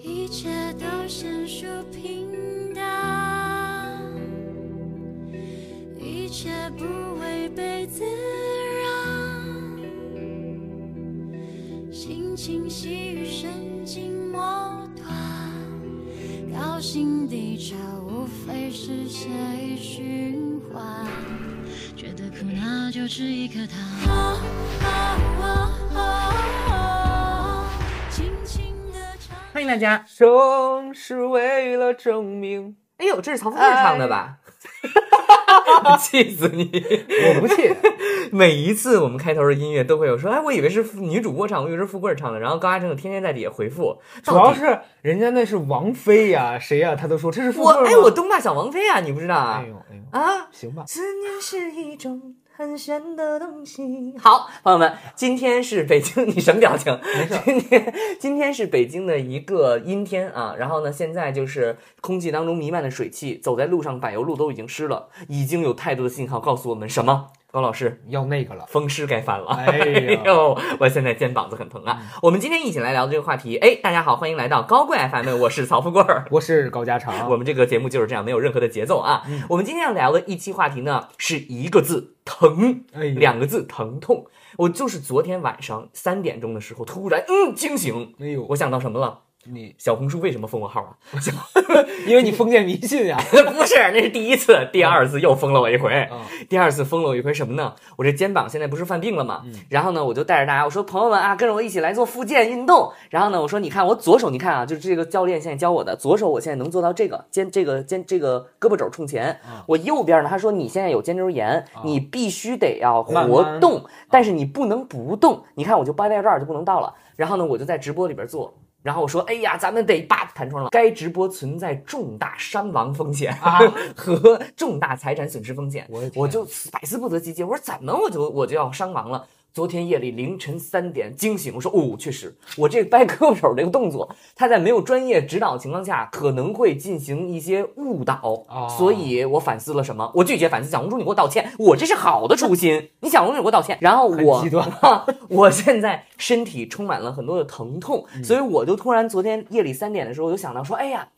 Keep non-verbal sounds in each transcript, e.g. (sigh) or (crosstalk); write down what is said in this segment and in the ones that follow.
一切都显出平淡，一切不违背自然，心情细雨神经末端，高兴低潮无非是血液循环，觉得苦那就吃一颗糖。欢迎大家。生是为了证明。哎呦，这是曹富贵唱的吧？(laughs) 气死你！我不气，每一次我们开头的音乐都会有说，哎，我以为是女主播唱，我以为是富贵唱的。然后高嘉诚就天天在底下回复，主要是人家那是王菲呀，谁呀？他都说这是富我哎，贵吗我东大小王菲啊，你不知道啊？哎呦哎呦，啊，行吧，思念是一种很玄的东西。好，朋友们，今天是北京，你什么表情？今天今天是北京的一个阴天啊，然后呢，现在就是空气当中弥漫的水汽，走在路上柏油路都已经湿了，已经有太多的信号告诉我们什么？高老师，要那个了。风湿该犯了。哎呀 (laughs) 呦，我现在肩膀子很疼啊。我们今天一起来聊的这个话题，哎，大家好，欢迎来到高贵 FM，我是曹富贵儿。我是高家常，(laughs) 我们这个节目就是这样，没有任何的节奏啊。嗯我们今天要聊的一期话题呢，是一个字疼，哎两个字疼痛。我就是昨天晚上三点钟的时候，突然嗯惊醒，哎呦我想到什么了？你，小红书为什么封我号啊？(laughs) 因为你封建迷信呀。(laughs) 不是，那是第一次，第二次又封了我一回。啊，第二次封了我一回什么呢？我这肩膀现在不是犯病了吗？嗯然后呢，我就带着大家，我说朋友们啊，跟着我一起来做复健运动。然后呢，我说你看我左手，你看啊，就是这个教练现在教我的，左手我现在能做到这个肩这个肩这个胳膊肘冲前。啊我右边呢，他说你现在有肩周炎，你必须得要慢慢活动，但是你不能不动。你看我就掰在这儿就不能到了。然后呢，我就在直播里边做。然后我说：“哎呀，咱们得叭弹窗了。该直播存在重大伤亡风险啊 (laughs) 和重大财产损失风险。我就百思不得其解。我说怎么我就我就要伤亡了？昨天夜里凌晨三点惊醒，我说哦，确实，我这掰胳膊肘这个动作，他在没有专业指导情况下，可能会进行一些误导，哦所以我反思了什么？我拒绝反思。小红书，你给我道歉，我这是好的初心。你小红书，你给我道歉。然后我 (laughs) 我现在身体充满了很多的疼痛，嗯所以我就突然昨天夜里三点的时候，我就想到说，哎呀，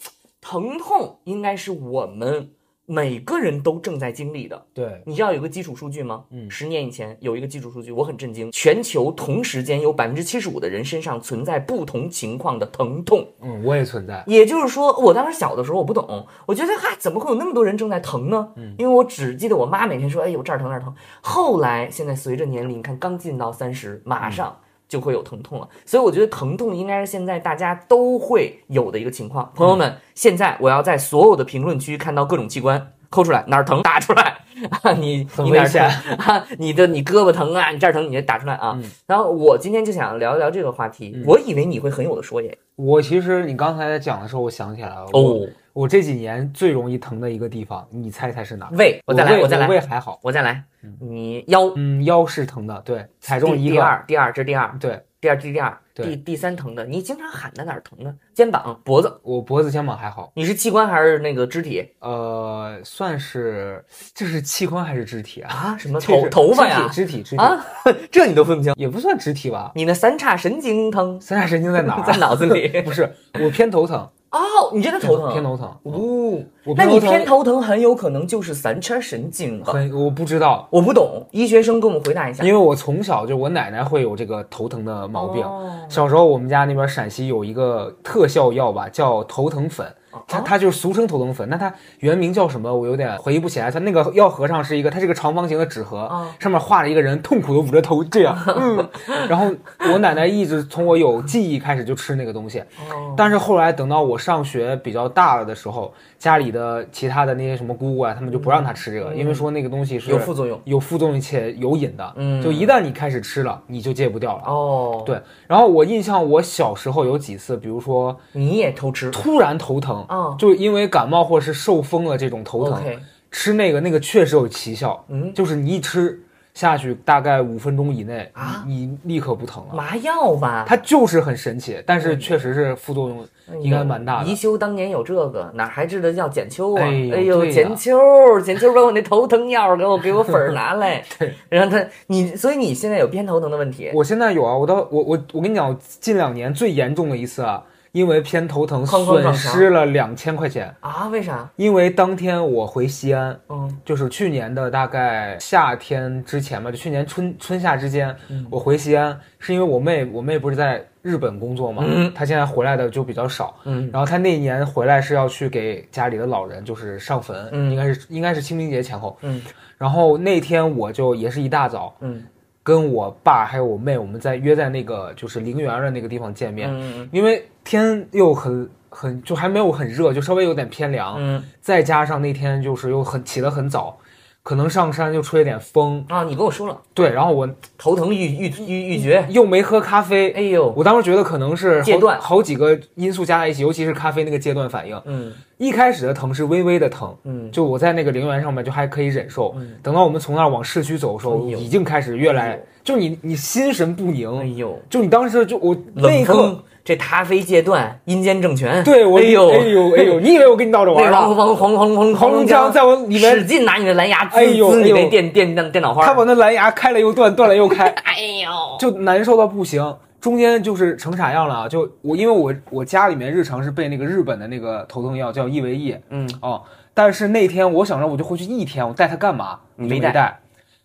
疼痛应该是我们每个人都正在经历的。对，你知道有个基础数据吗？嗯十年以前有一个基础数据，我很震惊，全球同时间有百分之七十五的人身上存在不同情况的疼痛。嗯，我也存在。也就是说，我当时小的时候我不懂，我觉得哈怎么会有那么多人正在疼呢？嗯因为我只记得我妈每天说，哎呦这儿疼那儿疼。后来现在随着年龄，你看刚进到三十，马上就会有疼痛了。所以我觉得疼痛应该是现在大家都会有的一个情况。朋友们，现在我要在所有的评论区看到各种器官。抠出来哪儿疼打出来，啊、你很你哪儿疼啊？你的你胳膊疼啊，你这儿疼，你就打出来啊。嗯然后我今天就想聊一聊这个话题，我以为你会很有的说耶。我其实你刚才在讲的时候，我想起来了。哦，我这几年最容易疼的一个地方，你猜猜是哪儿？胃，我再来，我再来，胃还好。我再来，你腰嗯，腰是疼的，对，踩中一个。第第二，第二，这是第二，对第二，第第二，对第第三疼的，你经常喊的哪儿疼呢？肩膀、脖子，我脖子、肩膀还好。你是器官还是那个肢体呃，算是这是器官还是肢体啊？啊？什么头头发呀？肢体，肢体，啊，这你都分不清？也不算肢体吧？你那三叉神经疼三叉神经在哪儿啊？(laughs) 在脑子里 (laughs) 不是，我偏头疼，哦，你真的头疼？偏头疼。哦，那你偏偏头疼很有可能就是三叉神经吧？很，我不知道，我不懂，医学生给我们回答一下。因为我从小就我奶奶会有这个头疼的毛病。哦小时候我们家那边陕西有一个特效药吧，叫头疼粉。哦它它就是俗称头疼粉，那它原名叫什么？我有点回忆不起来。它那个药盒上是一个，它是个长方形的纸盒，哦上面画了一个人痛苦的捂着头这样，(laughs) 嗯。然后我奶奶一直从我有记忆开始就吃那个东西，哦但是后来等到我上学比较大了的时候，家里的其他的那些什么姑姑啊，他们就不让他吃这个，因为说那个东西是嗯有副作用。有副作用且有瘾的，嗯。就一旦你开始吃了，你就戒不掉了。哦，，对，然后我印象我小时候有几次，比如说你也偷吃？突然头疼，哦就因为感冒或是受风了这种头疼吃那个那个确实有奇效，嗯。就是你一吃下去，大概五分钟以内啊你你立刻不疼了。麻药吧？它就是很神奇，但是确实是副作用应该蛮大的宜。修当年有这个，哪还知道叫剪秋啊？哎呦哎呦，对呀剪秋，剪秋把我那头疼药给我给我粉儿拿来。(laughs) 对，然后他你，所以你现在有偏头疼的问题。我现在有啊，我到我我我跟你讲，我近两年最严重的一次啊，因为偏头疼损失了两千块钱。啊？为啥？因为当天我回西安，嗯。就是去年的大概夏天之前吧，就去年春春夏之间，嗯。我回西安是因为我妹，我妹不是在日本工作嘛，嗯。她现在回来的就比较少，嗯。然后她那一年回来是要去给家里的老人就是上坟，嗯。应该是应该是清明节前后，嗯。然后那天我就也是一大早嗯跟我爸还有我妹，我们在约在那个就是陵园的那个地方见面，嗯。因为天又很很就还没有很热，就稍微有点偏凉，嗯。再加上那天就是又很起得很早，可能上山就吹了点风，啊，你跟我说了，对，然后我头疼欲欲欲欲绝。又没喝咖啡，哎呦，我当时觉得可能是好戒断好几个因素加在一起，尤其是咖啡那个戒断反应。嗯一开始的疼是微微的疼，嗯就我在那个陵园上面就还可以忍受，嗯等到我们从那儿往市区走的时候，哎已经开始越来哎，就你你心神不宁，哎呦，就你当时就我那冷一刻，风，这咖啡戒断，阴间政权。对我哎呦哎呦 (laughs) 哎呦，你以为我跟你闹着玩那儿呢？王黄黄黄黄黄龙江在我里面使劲拿你的蓝牙滋哎呦滋你那电电电电脑花。他把那蓝牙开了又断，断了又开，(laughs) 哎呦，就难受到不行。中间就是成啥样了啊？就我因为我我家里面日常是备那个日本的那个头疼药叫益维益嗯哦，但是那天我想着我就回去一天，我带它干嘛？你没带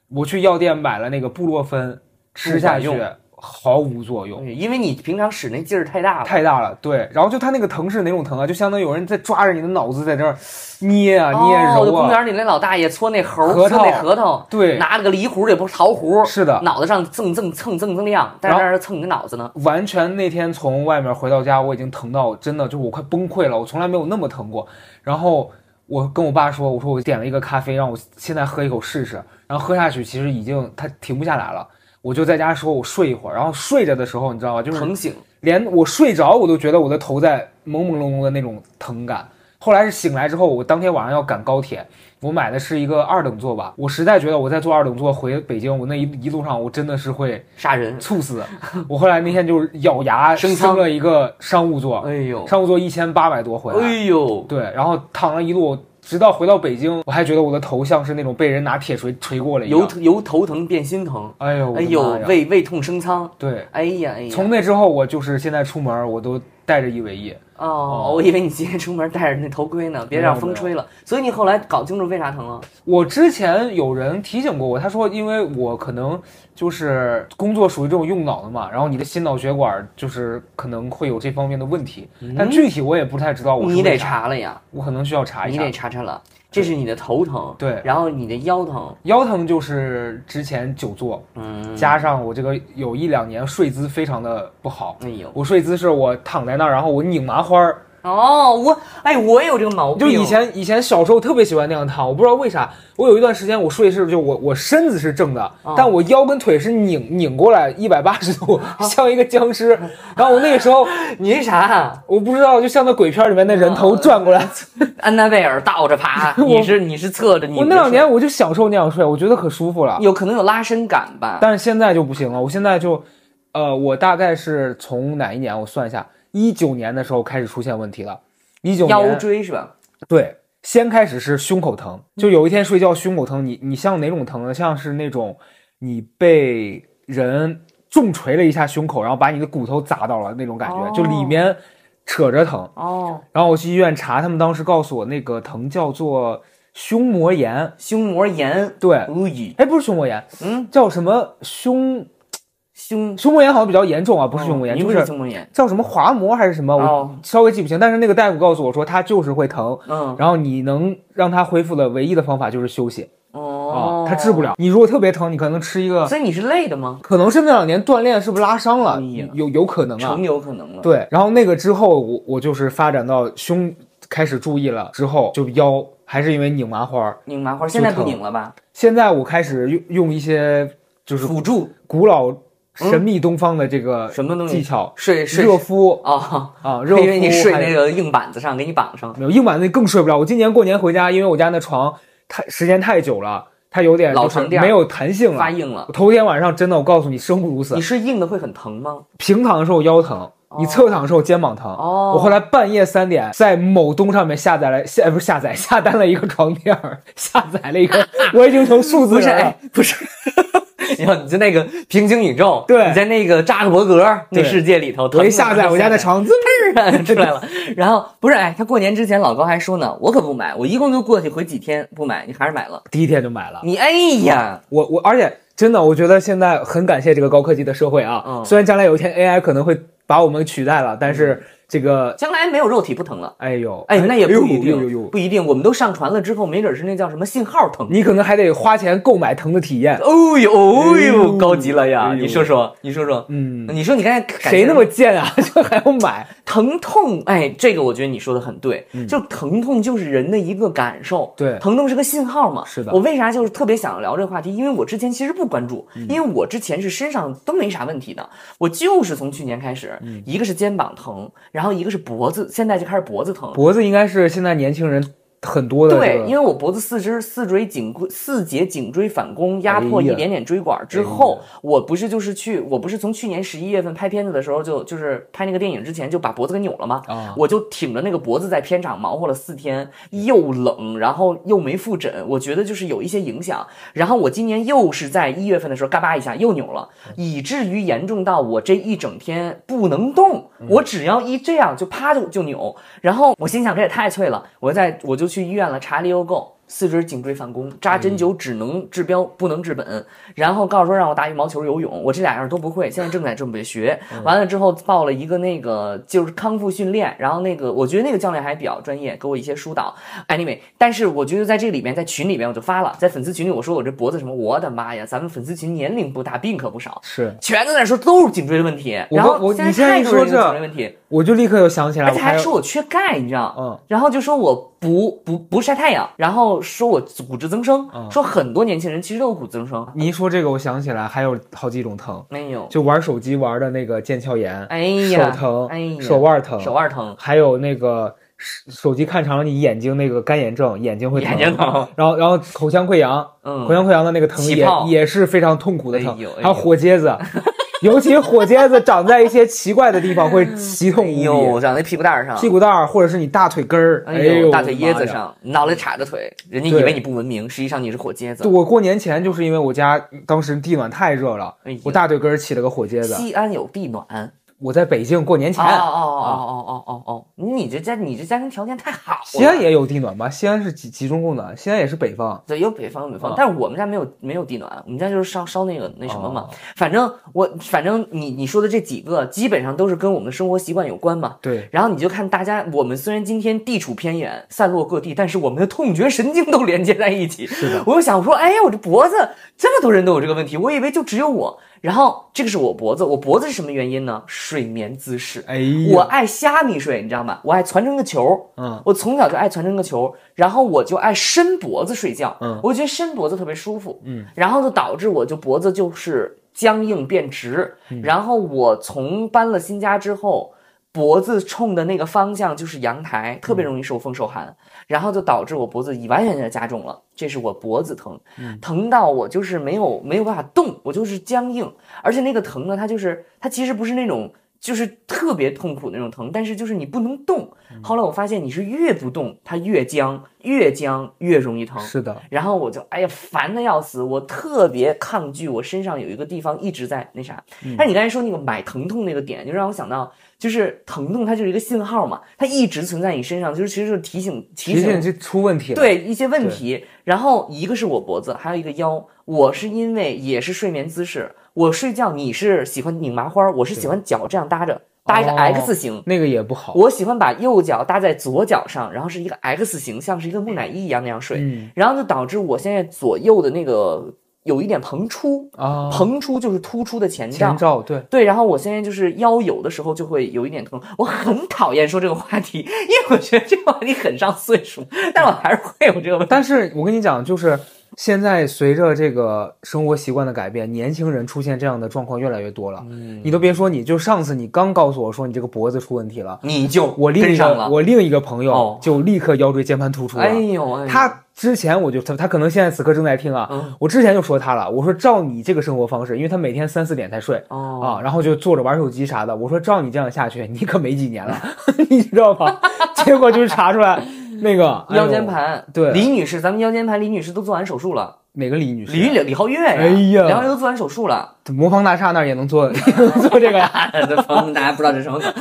我去药店买了那个布洛芬，吃下去毫无作用。因为你平常使那劲儿太大了。太大了，对，然后就它那个疼是哪种疼啊？就相当于有人在抓着你的脑子在这儿捏啊捏哦，我的揉啊，公园里那老大爷搓那猴儿，搓那核桃，对拿了个梨核也不是桃核，是的脑袋上蹭蹭蹭蹭蹭亮，但是然后那儿蹭你的脑子呢。完全那天从外面回到家，我已经疼到真的就我快崩溃了，我从来没有那么疼过。然后我跟我爸说，我说我点了一个咖啡，让我现在喝一口试试。然后喝下去，其实已经它停不下来了。我就在家说，我睡一会儿。然后睡着的时候，你知道吧，就是疼醒，连我睡着我都觉得我的头在朦朦胧胧的那种疼感。后来是醒来之后，我当天晚上要赶高铁，我买的是一个二等座吧。我实在觉得我在坐二等座回北京，我那一一路上我真的是会杀人。猝死。我后来那天就是咬牙升了一个商务座，哎呦，商务座一千八百多回来，哎呦，对，然后躺了一路，直到回到北京，我还觉得我的头像是那种被人拿铁锤锤过了一样。由由头疼变心疼，哎呦，我哎呦胃胃痛升仓，对，哎呀哎呀。从那之后我就是现在出门我都带着一维 E。哦，我以为你今天出门戴着那头盔呢，(laughs) 别让风吹了。所以你后来搞清楚为啥疼了？我之前有人提醒过我，他说因为我可能就是工作属于这种用脑的嘛，然后你的心脑血管就是可能会有这方面的问题，但具体我也不太知道我是你得，查了呀，我可能需要查一下你得。查查了。这是你的头疼，对。然后你的腰疼，腰疼就是之前久坐，嗯，加上我这个有一两年睡姿非常的不好。哎呦，我睡姿是我躺在那儿，然后我拧麻花儿，哦，我哎，我也有这个毛病，就以前以前小时候特别喜欢那样躺，我不知道为啥。我有一段时间我睡是就我我身子是正的，哦但我腰跟腿是拧拧过来一百八十度，(laughs) 像一个僵尸。然后我那个时候 (laughs) 你是啥？我不知道，就像那鬼片里面那人哦头转过来。安娜贝尔倒着爬，(laughs) 你是你是侧着，你我那两年我就享受那样睡，我觉得可舒服了。有可能有拉伸感吧？但是现在就不行了，我现在就，呃，我大概是从哪一年？我算一下，一九年的时候开始出现问题了。一九腰椎是吧？对，先开始是胸口疼，就有一天睡觉胸口疼，你你像哪种疼呢？像是那种你被人重锤了一下胸口，然后把你的骨头砸到了那种感觉，哦就里面扯着疼。哦，然后我去医院查，他们当时告诉我那个疼叫做胸膜炎。胸膜炎，对，哎，不是胸膜炎，嗯，叫什么胸胸胸膜炎好像比较严重啊，不是胸膜炎，就是胸膜炎，叫什么滑膜还是什么，哦我稍微记不清。但是那个大夫告诉我说，它就是会疼，嗯，然后你能让它恢复的唯一的方法就是休息哦啊，，它治不。了。你如果特别疼，你可能吃一个，所以你是累的吗？可能是那两年锻炼是不是拉伤了有有可能啊成。有可能了。，对，然后那个之后，我我就是发展到胸开始注意了之后，就腰还是因为拧麻花。拧麻花，现在不拧了吧？现在我开始用用一些就是辅助古老神秘东方的这个什么东西技巧，睡睡热敷啊，啊，(laughs) 热敷以为你睡那个硬板子上，给你绑上，没有硬板子更睡不了。我今年过年回家，因为我家那床太时间太久了，它有点老床垫没有弹性了。发硬了。头天晚上真的，我告诉你，生不如死你。睡硬的会很疼吗？平躺的时候腰疼，你侧躺的时候肩膀疼。哦我后来半夜三点在某东上面下载了下不是下载下单了一个床垫儿，下载了一个，(laughs) 我已经成数字不是，人了哎。，不是。(laughs) 你看，你在那个平行宇宙，对你在那个扎克伯格那世界里头，我一下载我家的 (laughs) 床，滋啊出来了。然后不是，哎，他过年之前老高还说呢，我可不买，我一共就过去回几天不买，你还是买了。第一天就买了。你哎呀，我我而且真的，我觉得现在很感谢这个高科技的社会啊。嗯虽然将来有一天 AI 可能会把我们取代了，但是这个，将来没有肉体不疼了。哎呦，哎，那也不一定，不一定。我们都上传了之后，没准是那叫什么信号疼。你可能还得花钱购买疼的体验。哦呦哦哎呦呦，高级了呀！哎你说说，你说说，嗯，你说你刚才谁那么贱啊？(laughs) 就还要买？疼痛？哎，这个我觉得你说的很对，就疼痛就是人的一个感受，嗯对疼痛是个信号嘛。是的我为啥就是特别想聊这个话题？因为我之前其实不关注，嗯因为我之前是身上都没啥问题的，我就是从去年开始，嗯一个是肩膀疼，然后一个是脖子，现在就开始脖子疼。脖子应该是现在年轻人很多的、这对，因为我脖子四肢四椎颈椎四节颈椎反弓压迫一点点椎管之后，我不是就是去，我不是从去年十一月份拍片子的时候就就是拍那个电影之前就把脖子给扭了吗？啊我就挺着那个脖子在片场忙活了四天，又冷，然后又没复诊，我觉得就是有一些影响。然后我今年又是在一月份的时候嘎巴一下又扭了，以至于严重到我这一整天不能动，我只要一这样就啪就就扭。然后我心想这也太脆了，我在我就去医院了，查了又够。四肢颈椎反弓，扎针灸只能治标不能治本，然后告诉说让我打羽毛球、游泳，我这俩样都不会，现在正在准备学。完了之后报了一个那个就是康复训练，然后那个我觉得那个教练还比较专业，给我一些疏导。Anyway，但是我觉得在这里面，在群里面我就发了，在粉丝群里我说我这脖子什么，我的妈呀，咱们粉丝群年龄不大，病可不少，是，全都在那说都是颈椎的问题。然后我现在你现在一太多人有说这颈椎问题，我就立刻又想起来，而且还说我缺钙，你知道？嗯，然后就说我不不不晒太阳，然后说我骨质增生，嗯说很多年轻人其实都有骨质增生。你一说这个，我想起来还有好几种疼，没有，就玩手机玩的那个腱鞘炎，哎呀，手疼，哎呀，手腕疼，手腕疼，还有那个手手机看长了，你眼睛那个干眼症，眼睛会疼，眼睛疼，然后然后口腔溃疡，嗯口腔溃疡的那个疼也也是非常痛苦的疼哎哎，还有火疖子，(laughs) 尤其火疖子长在一些奇怪的地方会奇痛哎无呦，比，长在屁股蛋儿上，屁股蛋儿或者是你大腿根儿，哎呦，大腿椰子。上，脑袋插着腿，人家以为你不文明，实际上你是火疖子，。我过年前就是因为我家当时地暖太热了哎，我大腿根儿起了个火疖子。西安有地暖，哦我在北京过年前哦，哦哦哦哦哦哦，你这家你这家庭条件太好了。西安也有地暖吧？西安是集集中供暖，西安也是北方。对，有北方有北方，啊但是我们家没有没有地暖，我们家就是烧烧那个那什么嘛。哦反正我反正你你说的这几个基本上都是跟我们的生活习惯有关嘛。对，然后你就看大家，我们虽然今天地处偏远，散落各地，但是我们的痛觉神经都连接在一起。是的，我就想说，哎呀，我这脖子这么多人都有这个问题，我以为就只有我。然后这个是我脖子，我脖子是什么原因呢？睡眠姿势。哎，我爱虾米睡，你知道吗？我爱攒成个球，嗯。我从小就爱攒成个球，然后我就爱伸脖子睡觉，嗯。我觉得伸脖子特别舒服，嗯，然后就导致我就脖子就是僵硬变直，嗯。然后我从搬了新家之后，脖子冲的那个方向就是阳台，特别容易受风受寒，然后就导致我脖子已完全的加重了，这是我脖子疼，嗯疼到我就是没有没有办法动，我就是僵硬，而且那个疼呢，它就是它其实不是那种。就是特别痛苦那种疼，但是就是你不能动。嗯后来我发现你是越不动，它越僵，越僵越容易疼。是的，然后我就哎呀烦的要死，我特别抗拒我身上有一个地方一直在那啥。嗯但你刚才说那个买疼痛那个点，就让我想到，就是疼痛它就是一个信号嘛，它一直存在你身上，就是其实就是提醒提醒就出问题了。，对一些问题。然后一个是我脖子，还有一个腰。我是因为也是睡眠姿势，我睡觉你是喜欢拧麻花，我是喜欢脚这样搭着，搭一个哦 X 型。那个也不好。我喜欢把右脚搭在左脚上，然后是一个 X 型，像是一个木乃伊一样那样睡，嗯然后就导致我现在左右的那个有一点膨出，啊，膨出就是突出的前前兆。兆对，对，然后我现在就是腰有的时候就会有一点疼，我很讨厌说这个话题，(laughs) 因为我觉得这个话题很上岁数，但我还是会有这个问题。但是我跟你讲，就是现在随着这个生活习惯的改变，年轻人出现这样的状况越来越多了。嗯你都别说，你就上次你刚告诉我说你这个脖子出问题了，你就我另一个我另一个朋友哦就立刻腰椎间盘突出了。哎呦，他之前我就他他可能现在此刻正在听啊，嗯我之前就说他了，我说照你这个生活方式，因为他每天三四点才睡。哦啊，然后就坐着玩手机啥的。我说照你这样下去，你可没几年了，(laughs) 你知道吧？结果就是查出来那个腰间盘，对。李女士，咱们腰间盘李女士都做完手术了，哪个李女士？李李李皓月呀，哎呀李皓月都做完手术了。魔方大厦那儿也能做 (laughs) 做这个呀？(laughs) 大家不知道这是什么梗？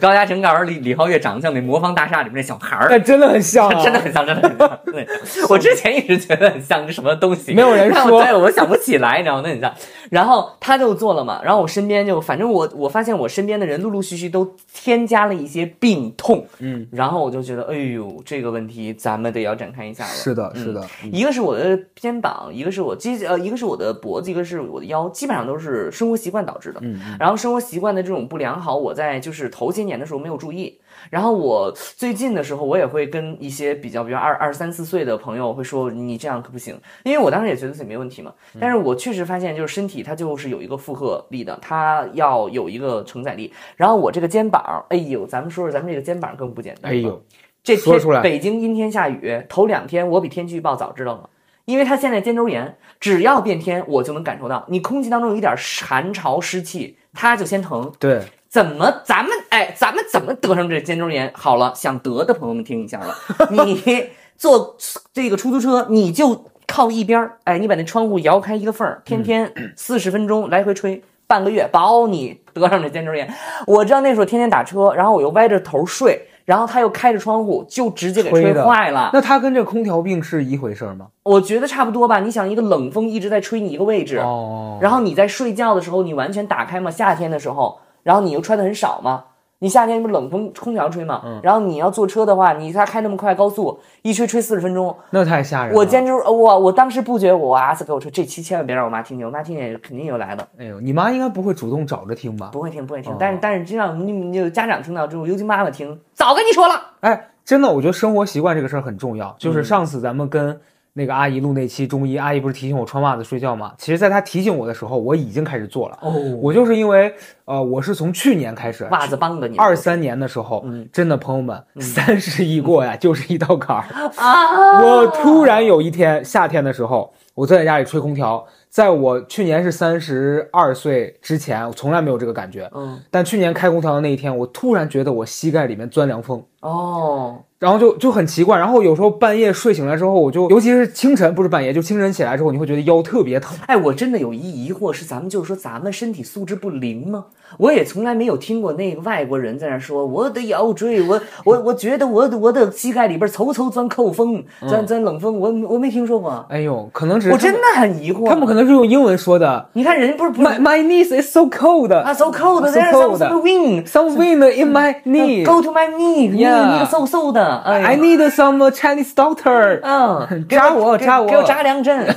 高嘉诚告诉李李皓月长得像那魔方大厦里面那小孩儿。但真的很像啊，(laughs) 真的很像，真的很像。对，我之前一直觉得很像个什么东西，没有人说对，我想不起来，你知道吗？那很像。然后他就做了嘛，然后我身边就反正我我发现我身边的人陆陆续续都添加了一些病痛，嗯，然后我就觉得，哎呦，这个问题咱们得要展开一下了。是的，嗯是的，一个是我的肩膀，一个是我基呃，一个是我的脖子，一个是我的腰，基本上都是生活习惯导致的。嗯然后生活习惯的这种不良好，我在就是头些年的时候没有注意。然后我最近的时候，我也会跟一些比较，比如二二三四岁的朋友会说，你这样可不行。因为我当时也觉得自己没问题嘛，但是我确实发现，就是身体它就是有一个负荷力的，它要有一个承载力。然后我这个肩膀，哎呦，咱们说说咱们这个肩膀更不简单。哎呦，这北京阴天下雨，头两天我比天气预报早知道了，因为它现在肩周炎，只要变天我就能感受到，你空气当中有一点寒潮湿气，它就先疼。对，怎么咱们哎，咱们怎么得上这肩周炎？好了，想得的朋友们听一下了，(laughs) 你坐这个出租车，你就靠一边儿，哎，你把那窗户摇开一个缝儿，天天四十分钟来回吹。半个月保你得上这肩周炎，我知道那时候天天打车，然后我又歪着头睡，然后他又开着窗户，就直接给吹坏了。那他跟这空调病是一回事吗？我觉得差不多吧。你想，一个冷风一直在吹你一个位置，哦，然后你在睡觉的时候，你完全打开嘛，夏天的时候，然后你又穿的很少嘛，你夏天不是冷风空调吹嘛，然后你要坐车的话，你他开那么快高速，一吹吹四十分钟，那太吓人了。我简直我我当时不觉得我哇塞给我说，这期千万别让我妈听见，我妈听见肯定又来了，哎呦，你妈应该不会主动找着听吧？不会听不会听哦，但是但是真让你你有家长听到之后，尤其妈妈听，早跟你说了，哎，真的，我觉得生活习惯这个事儿很重要。嗯就是上次咱们跟那个阿姨录那期中医，阿姨不是提醒我穿袜子睡觉吗？其实，在她提醒我的时候，我已经开始做了。哦，我就是因为，呃，我是从去年开始，袜子帮的你二三年的时候，嗯真的朋友们，三十一过呀，就是一道坎儿。啊，我突然有一天夏天的时候，我坐在家里吹空调，在我去年是三十二岁之前，我从来没有这个感觉。嗯但去年开空调的那一天，我突然觉得我膝盖里面钻凉风，哦，然后就就很奇怪。然后有时候半夜睡醒来之后，我就尤其是清晨，不是半夜，就清晨起来之后，你会觉得腰特别疼。哎，我真的有一疑惑，是咱们就是说咱们身体素质不灵吗？我也从来没有听过那个外国人在那说我的腰椎，我我我觉得我的我的膝盖里边嗖嗖钻扣风，钻钻冷风，我我没听说过，哎呦，可能我真的很疑惑。他们可能是用英文说的。你看人家不是不是 My my knees is so cold. 啊，so cold, So there's cold. some wind. Some wind in my knee. Go to my knee，你 Yeah 你个嗖嗖的，哎 I need some Chinese doctor. 嗯，给扎我给扎我给我扎两针。(laughs)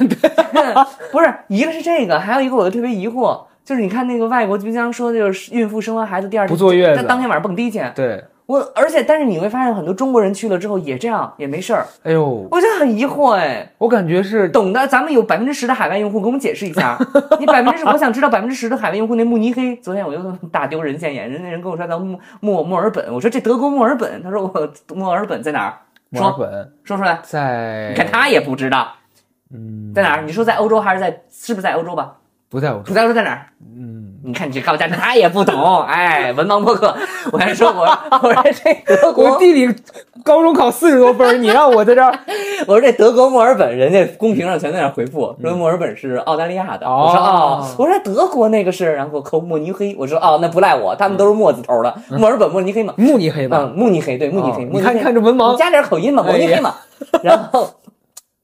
(laughs) 不是，一个是这个，还有一个我就特别疑惑，就是你看那个外国经常说，就是孕妇生完孩子第二天不坐月子在当天晚上蹦迪去。对，我而且但是你会发现很多中国人去了之后也这样，也没事儿，哎呦，我就很疑惑哎。我感觉是懂的，咱们有百分之十的海外用户，给我们解释一下。(laughs) 你百分之十，我想知道百分之十的海外用户那慕尼黑。昨天我又大丢人现眼，人家人跟我说到墨墨墨尔本，我说这德国墨尔本，他说我墨尔本在哪儿？说墨尔本说出来。在，你看他也不知道嗯，在哪儿？你说在欧洲还是在？是不是在欧洲吧？不在欧洲，不在欧洲在哪儿？嗯，你看你这高家长他也不懂，哎，文盲播客。我还说我我说这德我国，地理高中考四十多分儿，你让我在这儿，(laughs) 我说这德国墨尔本，人家公屏上全在那回复说墨尔本是澳大利亚的。我说哦哦，我说德国那个是，然后给我扣慕尼黑。我说哦，那不赖我，他们都是墨字头的，墨尔本、慕尼黑嘛。慕尼黑吧？嗯，慕尼黑对慕尼黑，你看你看这文盲你加点口音嘛，慕尼黑嘛。然后，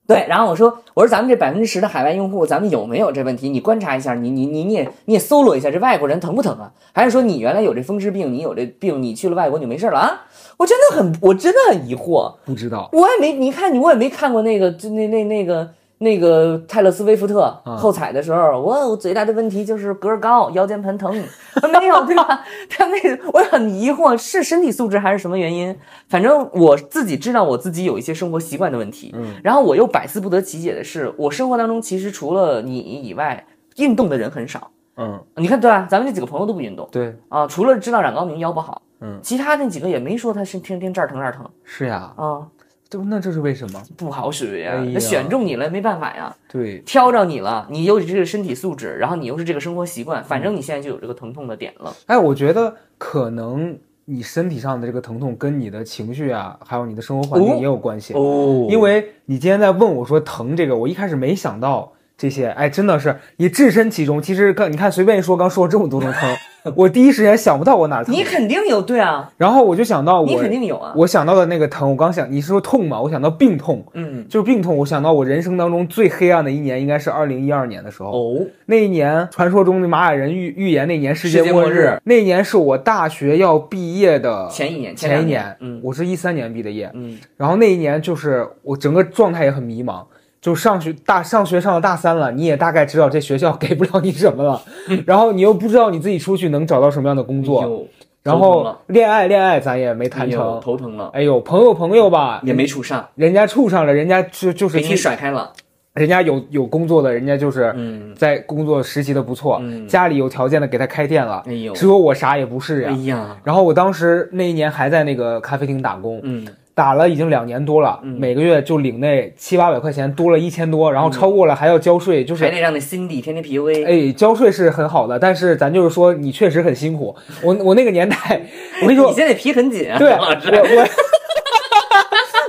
对，然后我说，我说咱们这百分之十的海外用户，咱们有没有这问题？你观察一下，你你你你也你也搜罗一下，这外国人疼不疼啊？还是说你原来有这风湿病，你有这病，你去了外国你就没事了啊？我真的很，我真的很疑惑，不知道，我也没，你看你我也没看过那个，就那那那个。那个泰勒斯威夫特啊。后踩的时候，我我最大的问题就是个儿高，腰间盘疼，(laughs) 没有对吧？他那个我很疑惑，是身体素质还是什么原因？反正我自己知道我自己有一些生活习惯的问题，嗯，然后我又百思不得其解的是，我生活当中其实除了你以外，运动的人很少。嗯，你看对吧？咱们这几个朋友都不运动。对，啊，除了知道冉高明腰不好，嗯。其他那几个也没说他是天天这儿疼那儿疼。是呀，啊。这那这是为什么？不好使呀，哎呀那选中你了没办法呀，对，挑着你了，你又是这个身体素质，然后你又是这个生活习惯，反正你现在就有这个疼痛的点了。哎，我觉得可能你身体上的这个疼痛跟你的情绪啊，还有你的生活环境哦也有关系。哦因为你今天在问我说疼这个，我一开始没想到这些，哎，真的是你置身其中。其实刚你看随便一说，刚说了这么多种疼，(laughs) 我第一时间想不到我哪儿疼你，肯定有对啊，然后我就想到我你我肯定有啊。我想到的那个疼，我刚想你是说痛嘛，我想到病痛，嗯，就是病痛。我想到我人生当中最黑暗的一年，应该是二零一二年的时候。哦，那一年，传说中的玛雅人预预言那年世界末日，那一年是我大学要毕业的前一年前前一年年，嗯我是一三年毕的业，嗯，然后那一年就是我整个状态也很迷茫，就上学大上学上了大三了，你也大概知道这学校给不了你什么了，然后你又不知道你自己出去能找到什么样的工作，然后恋爱恋爱咱也没谈成，头疼了，哎呦朋友朋友吧也没处上，人家处上了，人家就就是给你甩开了。人家有有工作的，人家就是嗯，在工作实习的不错，嗯。家里有条件的给他开店了，哎呦。只有我啥也不是呀。哎呀，然后我当时那一年还在那个咖啡厅打工，嗯，打了已经两年多了，嗯每个月就领那七八百块钱，多了一千多，然后超过了还要交税，就是还得让那 Cindy 天天 PUA。哎，交税是很好的，但是咱就是说你确实很辛苦。我我那个年代，(laughs) 我跟你说你，现在皮很紧啊，对。我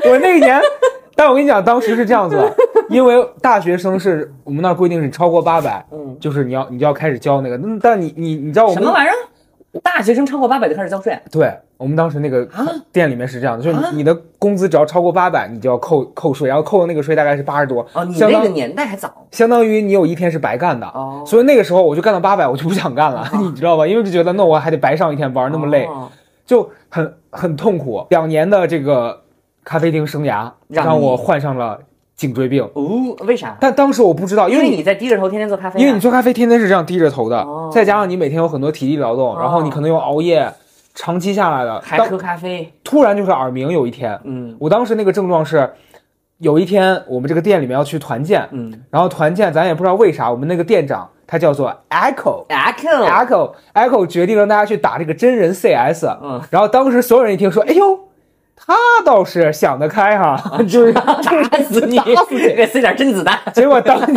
我我那一年，(laughs) 但我跟你讲，当时是这样子的，(laughs) 因为大学生是我们那儿规定是超过八百，嗯，就是你要你就要开始交那个，嗯但你你你知道我们什么玩意儿？大学生超过八百就开始交税？对我们当时那个啊店里面是这样的，就是啊你的工资只要超过八百，你就要扣扣税，然后扣的那个税大概是八十多，哦，你相当那个年代还早相当于你有一天是白干的。哦，所以那个时候我就干到八百，我就不想干了，(laughs) 你知道吧？因为就觉得那我还得白上一天班，那么累，哦就很很痛苦。两年的这个咖啡厅生涯让让我你患上了颈椎病，哦，为啥？但当时我不知道，因为你在低着头天天做咖啡啊，因为你做咖啡天天是这样低着头的，哦。再加上你每天有很多体力劳动，然后你可能又熬夜，长期下来的，还喝咖啡，突然就是耳鸣。有一天，嗯。我当时那个症状是，有一天我们这个店里面要去团建，嗯。然后团建咱也不知道为啥，我们那个店长他叫做 Echo。，Echo，Echo Echo 决定让大家去打这个真人 CS，嗯，然后当时所有人一听说，哎呦，他倒是想得开哈，(laughs) 就是打死你，给塞点真子弹。结果当天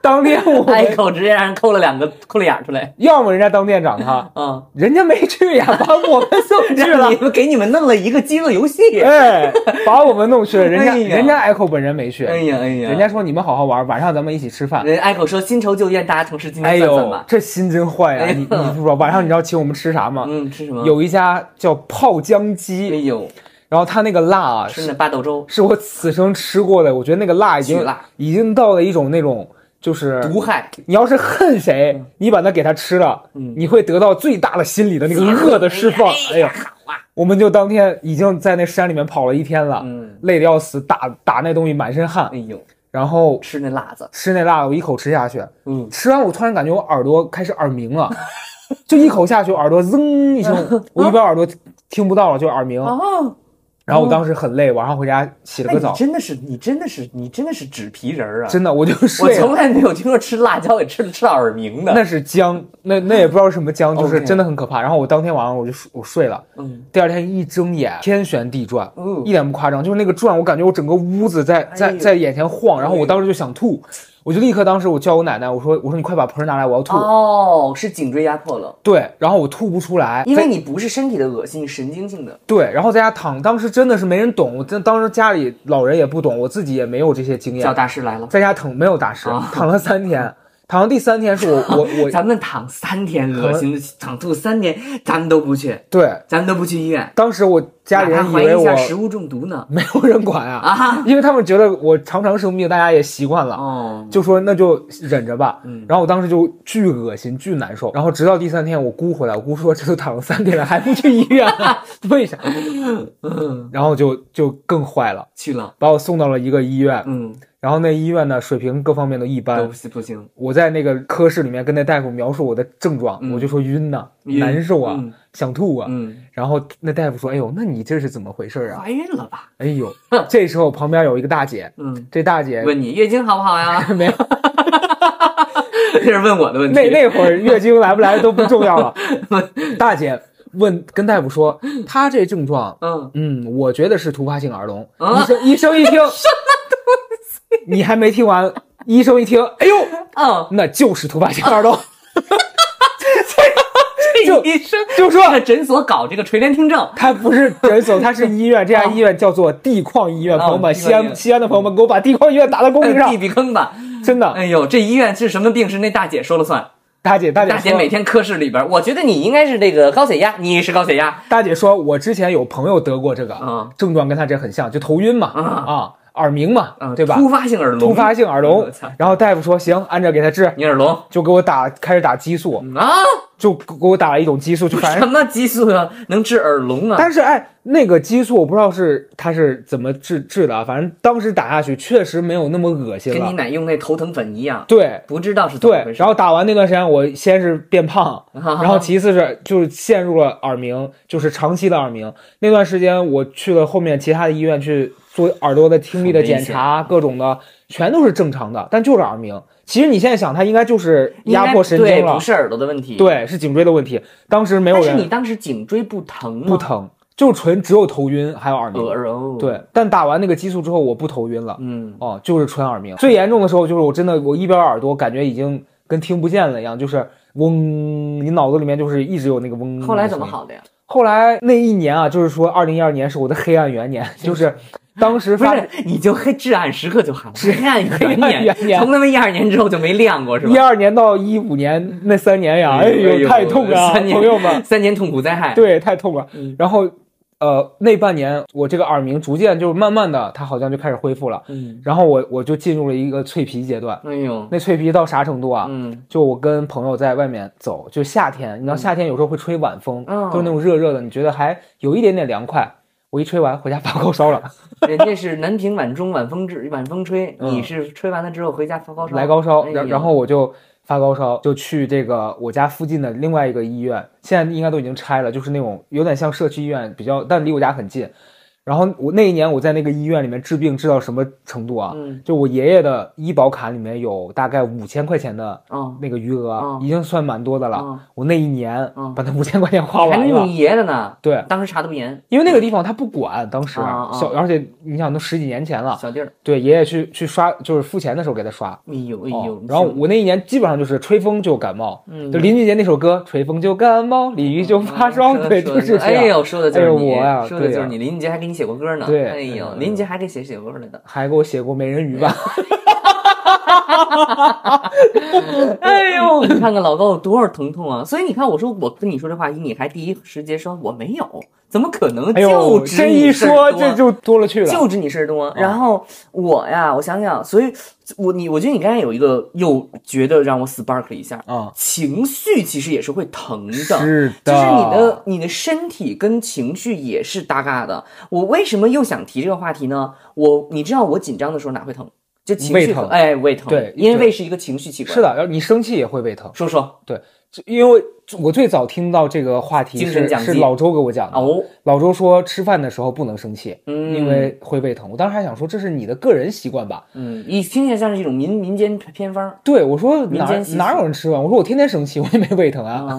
(laughs) 当天我们一口直接让人抠了两个抠了眼出来，要么人家当店长他，(laughs) 嗯，人家没去呀，把我们送 (laughs) 去了你。们给你们弄了一个饥饿游戏。哎，把我们弄去了，人家、哎人家 Echo 本人没去，哎呀哎呀，人家说你们好好玩，晚上咱们一起吃饭。人爱口说新仇旧怨，大家同事今哎呦天算算吧，。这心真坏呀、你你不知道，晚上你知道请我们吃啥吗？嗯，吃什么？，有一家叫泡姜哎鸡，呦，然后它那个辣啊，是吃那粥，是我此生吃过的，我觉得那个辣已经辣已经到了一种那种就是毒害。你要是恨谁，你把它给他吃了，嗯你会得到最大的心理的那个恶的释放。哎呀，好啊，我们就当天已经在那山里面跑了一天了，嗯，累得要死，打打那东西满身汗哎，呦，然后吃那辣子，吃那辣子，我一口吃下去，嗯，吃完我突然感觉我耳朵开始耳鸣了，就一口下去，耳朵噌一声，(laughs) 我一边耳朵听不到了，就耳鸣。哦，然后我当时很累，晚上回家洗了哎，个澡你，真的是，你真的是，你真的是纸皮人儿啊！真的我就我睡了。从来没有听说吃辣椒给吃了吃到耳鸣的。那是姜，那那也不知道是什么姜，(laughs) 就是真的很可怕。然后我当天晚上我就睡我睡了，嗯，第二天一睁眼，天旋地转，嗯一点不夸张，就是那个转，我感觉我整个屋子在在在眼前晃，然后我当时就想吐，我就立刻当时我叫我奶奶，我说我说你快把盆儿拿来，我要吐。哦，是颈椎压迫了，对，然后我吐不出来，因为你不是身体的恶心，神经性的。对，然后在家躺，当时真的是没人懂，我真当时家里老人也不懂，我自己也没有这些经验叫验，大师来了，在家躺没有大师，啊躺了三天，躺到第三天是我我我 (laughs) 咱们躺三天，恶心的躺吐三天，咱们都不去，对，咱们都不去医院，当时我家里人以为我食物中毒呢。没有人管啊，啊，(laughs) 因为他们觉得我常常生病，大家也习惯了。哦，就说那就忍着吧，嗯。然后我当时就巨恶心、巨难受，然后直到第三天我姑回来，我姑说这都躺了三天了还不去医院，(laughs) 为啥？嗯，(laughs) 然后就就更坏了，去了，把我送到了一个医院，嗯，然后那医院呢水平各方面都一般都，不不行，我在那个科室里面跟那大夫描述我的症状，嗯。我就说晕呐、晕难受啊，嗯想吐啊，嗯，然后那大夫说，哎呦，那你这是怎么回事啊？怀孕了吧？哎呦，这时候旁边有一个大姐，嗯，这大姐问你月经好不好呀？(laughs) 没有。(laughs) 这是问我的问题。那那会儿月经来不来都不重要了。(laughs) 大姐问跟大夫说，她这症状，嗯，嗯，我觉得是突发性耳聋。啊医生医生一听，什么东西你还没听完，医生一听，哎呦，嗯，那就是突发性耳聋。这就医生就说这个诊所搞这个垂帘听政，他不是诊所，他是医院。这家医院叫做地矿医院。哦朋友们，西安西安的朋友们，给我把地矿医院打在公屏上避，避坑吧。真的。哎呦，这医院是什么病？是那大姐说了算。大姐，大姐，大姐每天科室里边，我觉得你应该是这个高血压，你是高血压。大姐说，我之前有朋友得过这个，嗯症状跟他这很像，就头晕嘛，嗯啊，耳鸣嘛，嗯，对吧？突发性耳聋，突发性耳聋，然后大夫说行，按着给他治，你耳聋就给我打，开始打激素，啊？就给我打了一种激素，就反正。什么激素啊，能治耳聋啊？但是哎，那个激素我不知道是它是怎么治治的啊，反正当时打下去确实没有那么恶心了。跟你奶用那头疼粉一样，对不知道是怎么对回，事。然后打完那段时间，我先是变胖，然然后其次是就是陷入了耳鸣，就是长期的耳鸣。那段时间我去了后面其他的医院去做耳朵的听力的检查，各种的全都是正常的，但就是耳鸣。其实你现在想，它应该就是压迫神经了对不，是耳朵的问题。，对，是颈椎的问题。当时没有人但是你当时颈椎不疼吗？不，疼，就纯只有头晕还有耳鸣。对，但打完那个激素之后，我不头晕了。嗯，哦，就是纯耳鸣。最严重的时候，就是我真的我一边耳朵感觉已经跟听不见了一样，就是嗡，你脑子里面就是一直有那个嗡。后来怎么？好的呀？后来那一年啊，就是说二零一二年是我的黑暗元年，就是 (laughs) 当时发不是，你就黑至暗时刻就喊了，黑暗黑暗元元年从他妈一二年之后就没亮过是吧？一二年到一五年那三年呀，哎呦，太痛了，朋友们，(laughs) 三年痛苦灾害。，对，太痛了嗯。然后呃，那半年我这个耳鸣逐渐就是慢慢的，它好像就开始恢复了。嗯，然后我我就进入了一个脆皮阶段。哎呦，那脆皮到啥程度啊？嗯，就我跟朋友在外面走，就夏天，你知道夏天有时候会吹晚风，嗯都是那种热热的，你觉得还有一点点凉快。我一吹完回家发高烧了，(laughs) 人家是南屏晚钟晚风至晚风吹，嗯你是吹完了之后回家发高烧，来高烧，然然后我就发高烧，就去这个我家附近的另外一个医院，现在应该都已经拆了，就是那种有点像社区医院，比较但离我家很近。然后我那一年我在那个医院里面治病治到什么程度啊？嗯。就我爷爷的医保卡里面有大概五千块钱的嗯，那个余额，嗯。已经算蛮多的了。嗯。我那一年嗯。把那五千块钱花完了。能用你爷的呢，对，当时查的不严，因为那个地方他不管，当时小，而且你想都十几年前了，小弟儿，对，爷爷去去刷，就是付钱的时候给他刷。哎呦哎哦呦，然后我那一年基本上就是吹风就感冒，嗯。就林俊杰那首歌《吹风就感冒，鲤鱼就发烧》，对，就是这样。哎呦，说的就是你，我呀说的就是你。林俊杰还给你写过歌呢，对哎呦，嗯林杰还给写写歌来的，还给我写过美人鱼吧？(laughs) (laughs) 哎呦，(laughs) 你看看老高有多少疼痛啊！所以你看，我说我跟你说这话，你还第一时间说我没有，怎么可能？哎呦，就指这一说多这就多了去了。就指你事儿多。然后我呀，我想想，所以我你我觉得你刚才有一个又觉得让我 spark 了一下，啊，情绪其实也是会疼的，是的，就是你的你的身体跟情绪也是搭嘎的。我为什么又想提这个话题呢？我你知道我紧张的时候哪会疼？就情绪胃疼哎，胃疼。对因为胃是一个情绪器官。是，的，然后你生气也会胃疼。说说对因为我最早听到这个话题是老周给我讲的。哦，老周说吃饭的时候不能生气，嗯，因为会胃疼。我当时还想说这是你的个人习惯吧？嗯，一听起来像是一种民民间偏方。对我说哪哪有人吃饭？我说我天天生气，我也没胃疼啊。啊，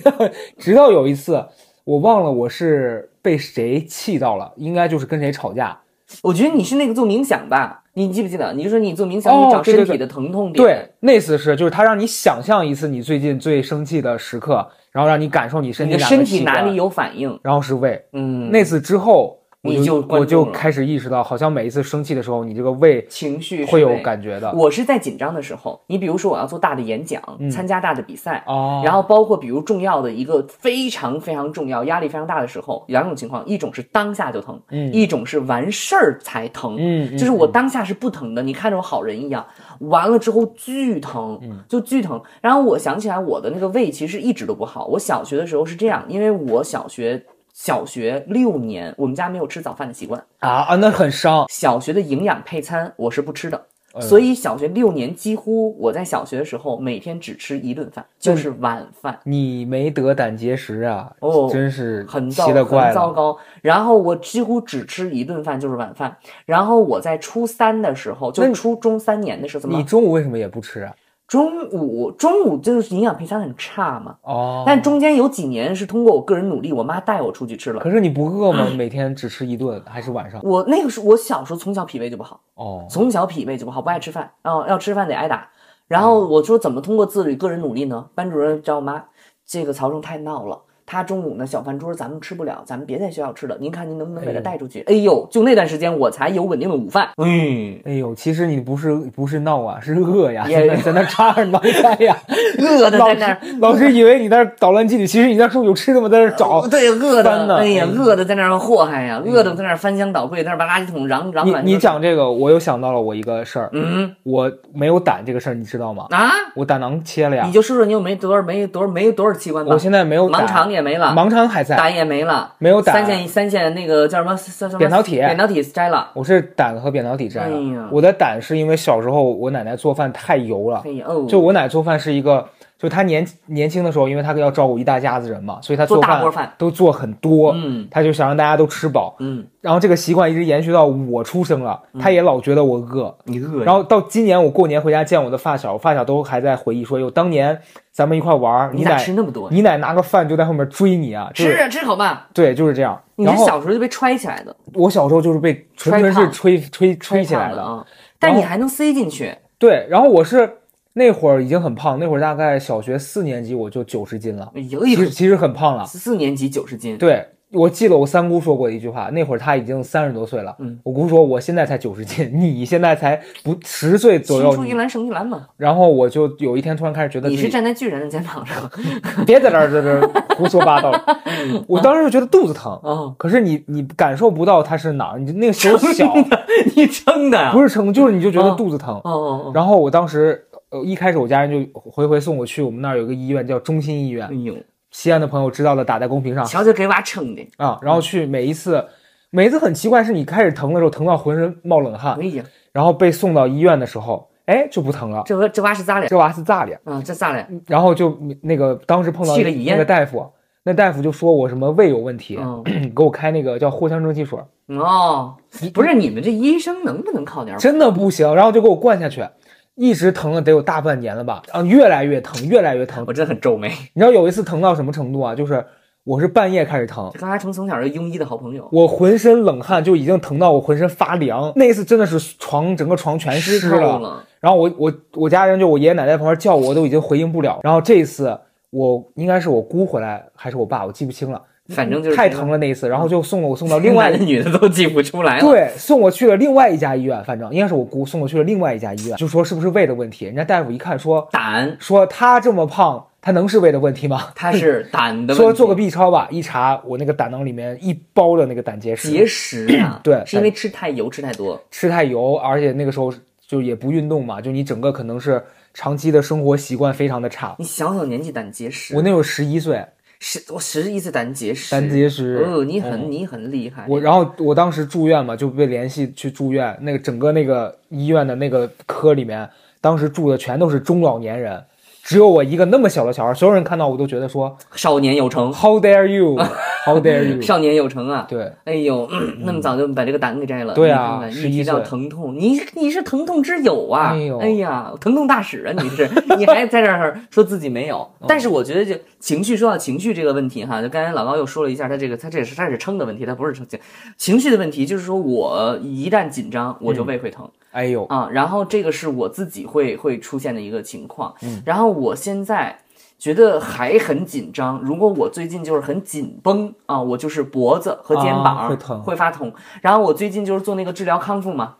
(laughs) 直到有一次，我忘了我是被谁气到了，应该就是跟谁吵架。我觉得你是那个做冥想吧？你记不记得？你就说你做冥想，哦你找身体的疼痛点。对，那次是就是他让你想象一次你最近最生气的时刻，然后让你感受你身体哪个你的身体哪里，有反应？然后是胃。嗯，那次之后，我你就我就开始意识到，好像每一次生气的时候，你这个胃情绪会有感觉的。我是在紧张的时候，你比如说我要做大的演讲，嗯参加大的比赛，哦，然后包括比如重要的一个非常非常重要、压力非常大的时候，两种情况，一种是当下就疼，嗯一种是完事儿才疼。嗯，嗯就是我当下是不疼的，你看着我好人一样，完了之后巨疼，嗯就巨疼。然后我想起来，我的那个胃其实一直都不好。我小学的时候是这样，因为我小学小学六年，我们家没有吃早饭的习惯，啊啊，那很伤。小学的营养配餐我是不吃的。哎所以小学六年几乎我在小学的时候每天只吃一顿饭，就是晚饭。你没得胆结石啊？哦真是很糟。很糟糕。然后我几乎只吃一顿饭，就是晚饭。然后我在初三的时候，就初中三年的时候，怎你中午为什么也不吃啊？中午中午就是营养配餐很差嘛？哦，但中间有几年是通过我个人努力，我妈带我出去吃了。可是你不饿吗？(clears throat) 每天只吃一顿，还是晚上？我那个时候，我小时候从小脾胃就不好，哦，从小脾胃就不好，不爱吃饭，然后要吃饭得挨打。然后我说怎么通过自律、个人努力呢？班主任找我妈，这个曹正太闹了。他中午呢小饭桌咱们吃不了，咱们别在学校吃了。您看您能不能给他带出去？哎呦，就那段时间我才有稳定的午饭。嗯，哎呦，其实你不是不是闹啊，是饿呀，也在在那 (laughs) 插着脑袋呀，饿的在那老师以为你在那捣乱纪律，其实你那时候有吃的吗？在那儿找。对，饿的，哎呀，哎饿的在那儿祸害呀，饿的在那儿翻箱倒柜，在那儿把垃圾桶嚷嚷你你满就是讲这个，我又想到了我一个事儿，嗯我没有胆这个事儿，你知道吗？啊，我胆囊切了呀你，就说说你有没多少没多少没多少器官吧？我现在没有胆盲肠也没了，盲肠还在，胆也没了，没有胆三线三线那个叫什么叫什么？扁桃体。扁桃体摘了。我是胆和扁桃体摘了。哎我的胆是因为小时候我奶奶做饭太油了。就我奶做饭是一个，就他年年轻的时候，因为他要照顾一大家子人嘛，所以他做做大锅饭都做很多，嗯他就想让大家都吃饱。嗯，然后这个习惯一直延续到我出生了，他也老觉得我饿。你饿然后到今年我过年回家见我的发小，我发小都还在回忆说，哟，当年咱们一块玩，你咋奶吃那么多？你奶拿个饭就在后面追你啊，吃啊吃口饭。对，就是这样。你是小时候就被揣起来的，我小时候就是被纯纯是吹吹吹起来的，啊，但你还能塞进去。对。然后我是那会儿已经很胖，那会儿大概小学四年级我就九十斤了，其实其实很胖了。四年级九十斤，对，我记得我三姑说过一句话，那会儿她已经三十多岁了。嗯，我姑说我现在才九十斤，你现在才不十岁左右青出。于蓝胜于蓝嘛。然后我就有一天突然开始觉得你是站在巨人的肩膀上，(laughs) 别在这儿在这儿胡说八道。(laughs) 我当时就觉得肚子疼，哦，可是你你感受不到它是哪儿，你那个手小，你撑的呀？不是撑，就是你就觉得哦肚子疼。哦哦哦，然后我当时呃一开始我家人就回回送我去我们那儿有个医院叫中心医院哎，呦，西安的朋友知道的打在公屏上瞧瞧给娃撑的，啊，然后去每一次，每一次很奇怪，是你开始疼的时候疼到浑身冒冷汗哎，呀，然后被送到医院的时候，哎就不疼了，这这娃是咋的？这娃是咋的？啊，这咋的？然后就那个当时碰到那个大夫，那大夫就说我什么胃有问题，嗯，(coughs) 给我开那个叫藿香正气水，哦，不是你们这医生能不能靠点谱？真的不行，然后就给我灌下去。一直疼了得有大半年了吧，啊，越来越疼，越来越疼。我真的很皱眉。你知道有一次疼到什么程度啊？就是我是半夜开始疼，这刚才成从小是庸医的好朋友，我浑身冷汗就已经疼到我浑身发凉。那一次真的是床整个床全湿湿透了。了。然后我我我家人就我爷爷奶奶在旁边叫我，我都已经回应不了。然后这一次我应该是我姑回来还是我爸，我记不清了。反正就是太疼了那一次，然后就送了我送到另外 (laughs) 男的女的都记不出来了。对，送我去了另外一家医院，反正应该是我姑送我去了另外一家医院，就说是不是胃的问题。人家大夫一看说胆，说他这么胖，他能是胃的问题吗？(laughs) 他是胆的问题。说做个 B 超吧，一查我那个胆囊里面一包的那个胆结石，结石啊，对是因为吃太油吃太多。吃太油，而且那个时候就也不运动嘛，就你整个可能是长期的生活习惯非常的差。你小小年纪胆结石，我那时候十一岁，十我十一次胆结石，胆结石哦，你很嗯你很厉害。我然后我当时住院嘛，就被联系去住院，那个整个那个医院的那个科里面，当时住的全都是中老年人，只有我一个那么小的小孩，所有人看到我都觉得说少年有成，How dare you，How (laughs) dare you，少年有成啊！对，哎呦，嗯那么早就把这个胆给摘了。对啊11你看看一提到岁疼痛，你你是疼痛之友啊！哎呦呀，疼痛大使啊！你是，(laughs) 你还在这儿说自己没有。哦但是我觉得就情绪，说到情绪这个问题哈，就刚才老高又说了一下，他这个他这是他是撑的问题，他不是撑情情绪的问题，就是说我一旦紧张，我就胃会疼。哎呦，啊，然后这个是我自己会会出现的一个情况，嗯然后我现在觉得还很紧张。如果我最近就是很紧绷啊，我就是脖子和肩膀、啊会疼会发痛。然后我最近就是做那个治疗康复嘛，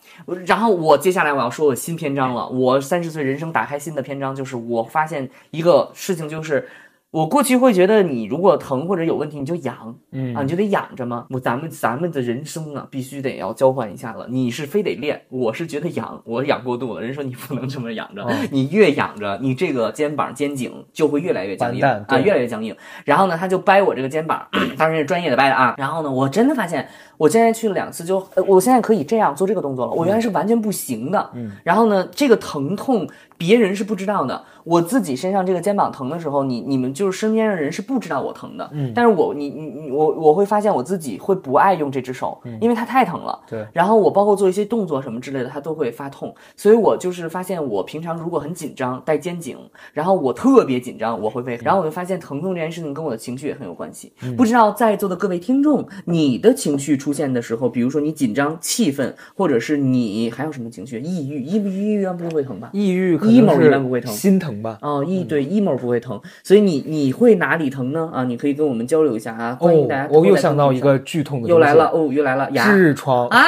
然后我接下来我要说我新篇章了。我三十岁人生打开新的篇章，就是我发现一个事情，就是我过去会觉得你如果疼或者有问题你就养，嗯啊，你就得养着嘛。我咱们咱们的人生啊，必须得要交换一下了。你是非得练，我是觉得养，我养过度了。人说你不能这么养着，哦你越养着，你这个肩膀肩颈就会越来越僵硬啊，越来越僵硬。然后呢，他就掰我这个肩膀，(clears throat) 当然是专业的掰的啊。然后呢，我真的发现，我现在去了两次就，呃我现在可以这样做这个动作了。我原来是完全不行的。嗯。然后呢，这个疼痛别人是不知道的，我自己身上这个肩膀疼的时候，你你们就是身边的人是不知道我疼的。嗯但是我你你你我我会发现我自己会不爱用这只手，因为它太疼了。对然后我包括做一些动作什么之类的，它都会发痛。所以我就是发现我平常如果很紧张，带肩颈，然后我特别紧张，我会被，然后我就发现疼痛这件事情跟我的情绪也很有关系。不知道在座的各位听众，你的情绪出现的时候，比如说你紧张、气愤，或者是你还有什么情绪？抑郁，抑郁抑郁一般不会疼吧？抑郁可 emo 能一般不会疼心疼吧？哦，抑对 emo 不会疼，所以你你会哪里疼呢？啊，你可以跟我们交流一下啊，欢迎大家哦，我又想到一个剧痛的，又来了，哦，又来了，牙痔疮啊，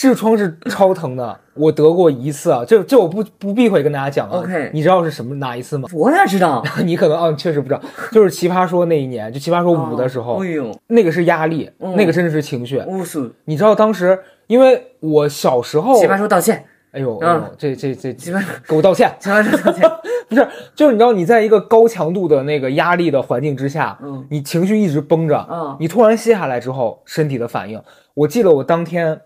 痔疮是超疼的，(laughs) 我得过一次啊，这这我不不避讳跟大家讲啊。OK 你知道是什么哪一次吗？我哪知道？(laughs) 你可能啊确实不知道，就是奇葩说那一年，就奇葩说五的时候，哎呦，那个是压力，嗯那个真的是情绪。巫术，你知道当时，因为我小时候，奇葩说道歉，哎呦，嗯。哎呦这这这奇葩，给我道歉，奇葩说道歉，(laughs) 不是，就是你知道你在一个高强度的那个压力的环境之下，嗯。你情绪一直绷着，嗯。你突然歇下来之后，身体的反应，我记得我当天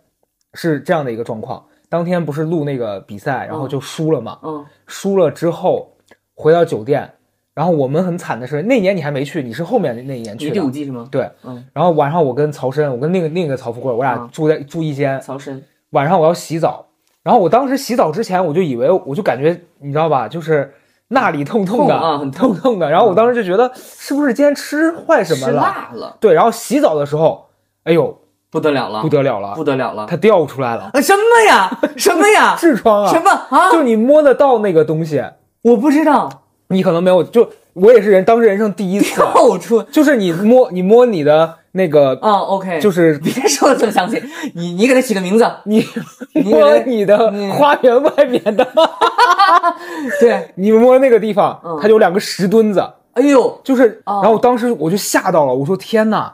是这样的一个状况，当天不是录那个比赛，然后就输了嘛，嗯输了之后回到酒店，然后我们很惨的是那年你还没去，你是后面那一年去的第五，季是吗？对，嗯，然后晚上我跟曹申，我跟那个另一个曹富贵，我俩嗯住在住一间，曹参，晚上我要洗澡，然后我当时洗澡之前，我就以为，我就感觉你知道吧，就是那里痛痛的，痛啊很痛痛痛的。然后我当时就觉得是不是今天吃坏什么吃了？辣了，对，然后洗澡的时候，哎呦不得了了，不得了了，不得了了，它掉出来了，啊什么呀？(laughs) 什么呀？痔疮啊，什么？啊？就你摸得到那个东西，我不知道，你可能没有，就我也是人，当时人生第一次，掉出。就是你摸你摸你的那个，啊，OK，就是别说的这么详细，你你给它起个名字，你你摸你的花园外面的，(laughs) 对，你摸那个地方嗯，它有两个石墩子。哎呦，就是，哦。然后当时我就吓到了，我说天哪，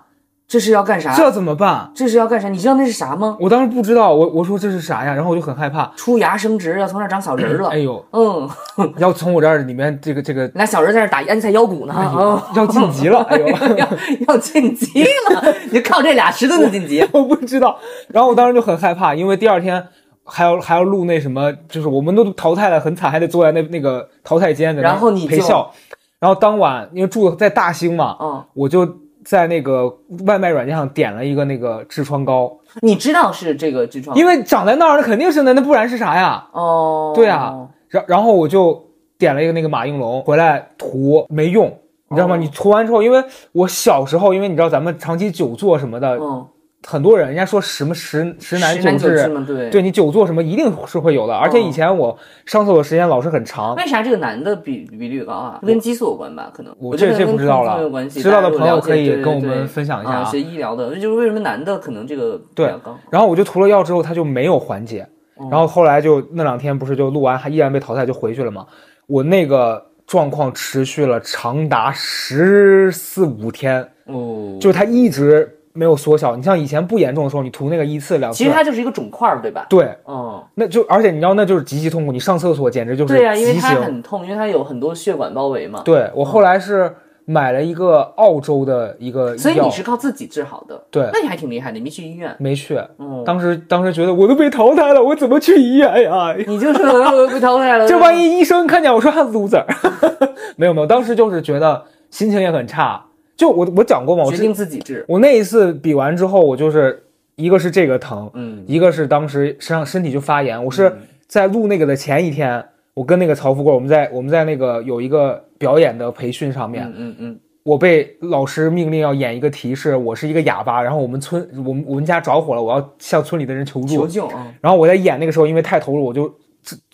这是要干啥？这怎么办？这是要干啥？你知道那是啥吗？我当时不知道，我我说这是啥呀？然后我就很害怕。出芽生殖，要从那儿长小人儿了。哎呦，嗯，(laughs) 要从我这儿里面这个这个那小人在那打腌菜腰鼓呢，啊，要晋级了，(laughs) 哎呦，要要晋级了，(laughs) 你就靠这俩石头子晋级。我不知道。然后我当时就很害怕，因为第二天还要还要录那什么，就是我们都淘汰了，很惨，还得坐在那那个淘汰间在那然后你陪笑。然后当晚因为住在大兴嘛，嗯，我就在那个外卖软件上点了一个那个痔疮膏，你知道是这个痔疮，因为长在那儿，那肯定是那，那不然是啥呀？哦，对啊，然然后我就点了一个那个马应龙回来涂，没用，你知道吗？哦。你涂完之后，因为我小时候，因为你知道咱们长期久坐什么的，嗯，很多人人家说什么十十男九痔，对。对你久坐什么一定是会有的。而且以前我上厕所时间老是很长，为啥这个男的比比率高啊？跟激素有关吧？可能我这这不知道了。知道的朋友可以跟我们分享一下啊，啊学医疗的，就是为什么男的可能这个对？然后我就涂了药之后，他就没有缓解。哦然后后来就那两天不是就录完，还依然被淘汰，就回去了嘛。我那个状况持续了长达十四五天，哦，就是它一直没有缩小。你像以前不严重的时候，你涂那个一次两次，其实它就是一个肿块儿，对吧？对，嗯，那就而且你知道那就是极其痛苦，你上厕所简直就是对呀、因为它。很痛，因为它有很多血管包围嘛。对我后来是买了一个澳洲的一个药所以你是靠自己治好的。对那你还挺厉害的，你没去医院。没去，嗯，当时当时觉得我都被淘汰了，我怎么去医院呀？你就是我被淘汰了。(laughs) 这万一医生看见我说 loser，(laughs) 没有没有，当时就是觉得心情也很差。就我我讲过嘛，我定自己治。我那一次比完之后，我就是一个是这个疼，嗯，一个是当时身上身体就发炎。我是在录那个的前一天，我跟那个曹富贵，我们在我们在那个有一个表演的培训上面，嗯嗯嗯，我被老师命令要演一个题是我是一个哑巴，然后我们村我们我们家着火了，我要向村里的人求助。求救啊！然后我在演那个时候，因为太投入，我就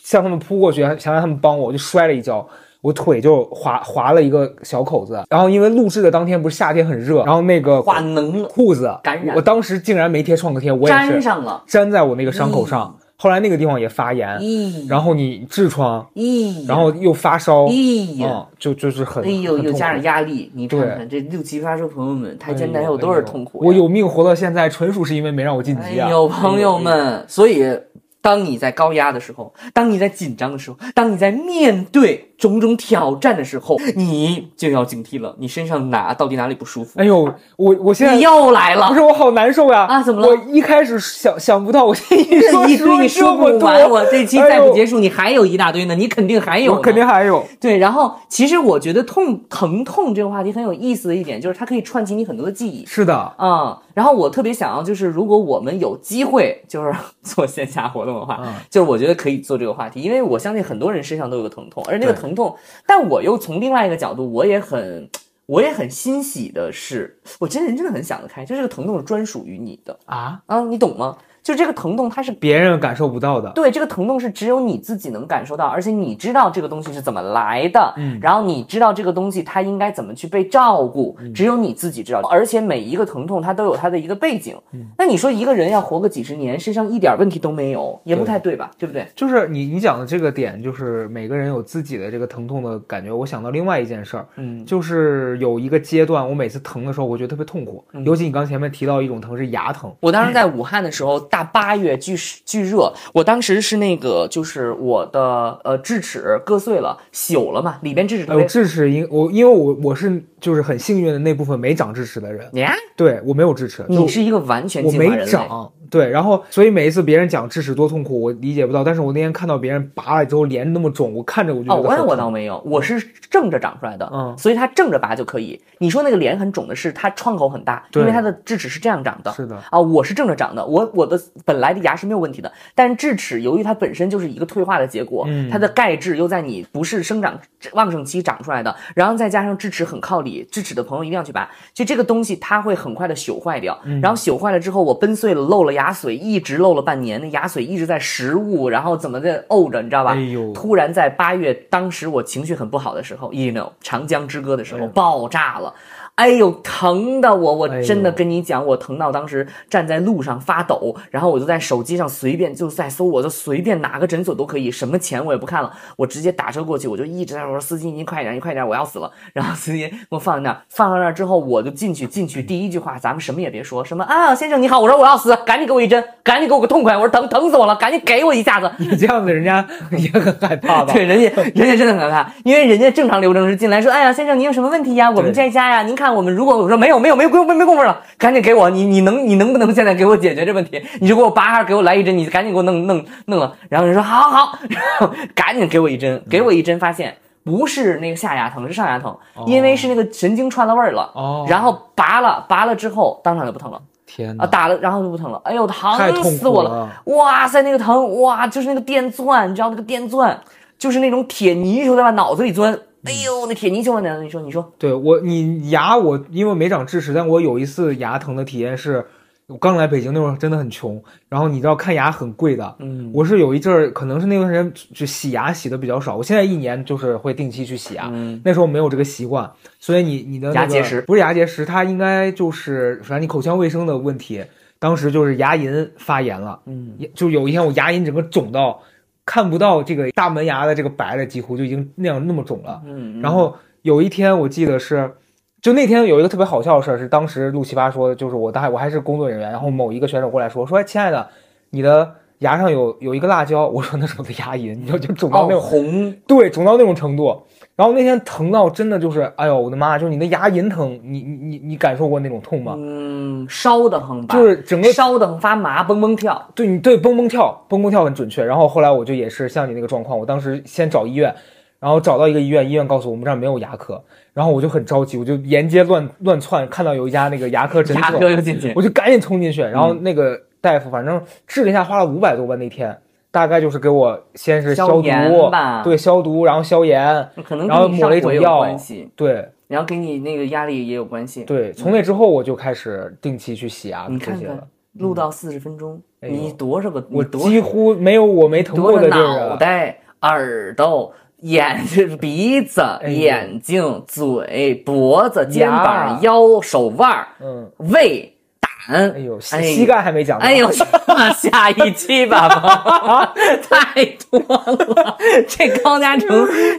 向他们扑过去，想让他们帮我，我就摔了一跤，我腿就划划了一个小口子。然后因为录制的当天不是夏天很热，然后那个化脓了，裤子感染我当时竟然没贴创可贴，我也粘是上了。粘在我那个伤口上，后来那个地方也发炎，咦，然后你痔疮，咦，然后又发烧。嗯，就就是很哎呦，又加上压力，你看看这六七发烧朋友们，台前哎台后都是痛苦呀。我有命活到现在，纯属是因为没让我晋级啊！哎呦，朋友们，所以当你在高压的时候，当你在紧张的时候，当你在面对种种挑战的时候，你就要警惕了，你身上哪到底哪里不舒服？哎呦，我我现在你又来了不是，我好难受呀！啊怎么了我一开始想想不到，我这一说一堆你说不完，我这期再不结束，你还有一大堆呢，你肯定还有，我肯定还有。对。然后，其实我觉得痛疼痛这个话题很有意思的一点，就是它可以串起你很多的记忆。是的，啊、然后我特别想要，就是如果我们有机会，就是做线下活动的话，嗯就是我觉得可以做这个话题，因为我相信很多人身上都有个疼痛，而那个对疼痛，但我又从另外一个角度，我也很，我也很欣喜的是，我真人真的很想得开，就这个疼痛是专属于你的。啊，啊，你懂吗？就这个疼痛它是别人感受不到的。对，这个疼痛是只有你自己能感受到，而且你知道这个东西是怎么来的，嗯，然后你知道这个东西它应该怎么去被照顾，只有你自己知道。而且每一个疼痛它都有它的一个背景，那你说一个人要活个几十年，身上一点问题都没有，也不太对吧？对不对？就是你你讲的这个点，就是每个人有自己的这个疼痛的感觉。我想到另外一件事儿，嗯，就是有一个阶段，我每次疼的时候，我觉得特别痛苦，尤其你刚前面提到一种疼是牙疼。我当时在武汉的时候，大八月巨巨热，我当时是那个就是我的呃智齿割碎了，朽了嘛，里边智齿特别。智齿因我因为我我是就是很幸运的那部分没长智齿的人，呀，对我没有智齿，你是一个完全我没长。对，然后所以每一次别人讲智齿多痛苦，我理解不到。但是我那天看到别人拔了之后脸那么肿，我看着我就哦，我我倒没有，我是正着长出来的，嗯，所以它正着拔就可以。你说那个脸很肿的是它创口很大，因为它的智齿是这样长的，是的啊，我是正着长的，我我的本来的牙是没有问题的，但是智齿由于它本身就是一个退化的结果，它的钙质又在你不是生长旺盛期长出来的，然后再加上智齿很靠里，智齿的朋友一定要去拔，就这个东西它会很快的朽坏掉，然后朽坏了之后我崩碎了漏了牙髓一直。漏了半年，那牙髓一直在食物，然后怎么的沤着，你知道吧？哎呦！突然在八月，当时我情绪很不好的时候，you know，长江之歌的时候爆炸了。哎呦，疼的我，我真的跟你讲，我疼到当时站在路上发抖，然后我就在手机上随便就在搜，我就随便哪个诊所都可以，什么钱我也不看了，我直接打车过去，我就一直在说司机您快点，您快点，我要死了。(laughs) 然后司机给我放在那儿，放到那儿之后，我就进去，进去第一句话，咱们什么也别说，什么啊，先生你好，我说我要死，赶紧给我一针，赶紧给我个痛快，我说疼疼死我了，赶紧给我一下子。你这样子，人家 (laughs) 也很害怕吧？对，人家人家真的很害怕，因为人家正常流程是进来说，哎呀，先生您有什么问题呀？我们这家呀，您看我们如果我说没。有没有没有没没工夫了，赶紧给我你你能你能不能现在给我解决这问题？你就给我拔给我来一针？你赶紧给我弄弄弄了。然后人说好好，然后赶紧给我一针，给我一针，发现不是那个下牙疼，是上牙疼，因为是那个神经串了味儿了。哦，然后拔了拔了之后，当场就不疼了。天啊，打了然后就不疼了。哎呦，疼死我了！哇塞，那个疼哇，就是那个电钻，你知道那个电钻，就是那种铁泥球在往脑子里钻。哎呦，那铁泥鳅呢？你说，你说，对我，你牙我因为没长智齿，但我有一次牙疼的体验是，我刚来北京那会儿真的很穷，然后你知道看牙很贵的，嗯，我是有一阵儿可能是那段时间就洗牙洗的比较少，我现在一年就是会定期去洗牙，那时候没有这个习惯，所以你你的牙结石不是牙结石，它应该就是反正你口腔卫生的问题，当时就是牙龈发炎了，嗯，就有一天我牙龈整个肿到。看不到这个大门牙的这个白的，几乎就已经那样那么肿了。嗯，然后有一天我记得是，就那天有一个特别好笑的事儿，是当时录奇葩说，就是我当我还是工作人员，然后某一个选手过来说说，亲爱的，你的牙上有有一个辣椒，我说那是我的牙龈，你知道就肿到那种红，对，肿到那种程度。然后那天疼到真的就是，哎呦我的妈！就是你的牙龈疼，你你你你感受过那种痛吗？嗯，烧的很，就是整个烧的很发麻，蹦蹦跳。对，你对蹦蹦跳，蹦蹦跳很准确。然后后来我就也是像你那个状况，我当时先找医院，然后找到一个医院，医院告诉我们这儿没有牙科，然后我就很着急，我就沿街乱乱窜，看到有一家那个牙科诊所，牙科就进去，我就赶紧冲进去，然后那个大夫反正治了一下，花了五百多吧那天。大概就是给我先是消毒，对消毒，然后消炎，可能然后抹了一种药，对，然后给你那个压力也有关系。对，从那之后我就开始定期去洗牙。你看看，录到四十分钟，你多少个？我几乎没有我没疼过的地儿。脑袋、耳朵、眼 (laughs) 睛、鼻子、眼睛、嘴、脖子、肩膀、腰、手腕、嗯，胃。哎呦，膝盖还没讲。哎呦，下一期吧，(laughs) 太多了。这高嘉诚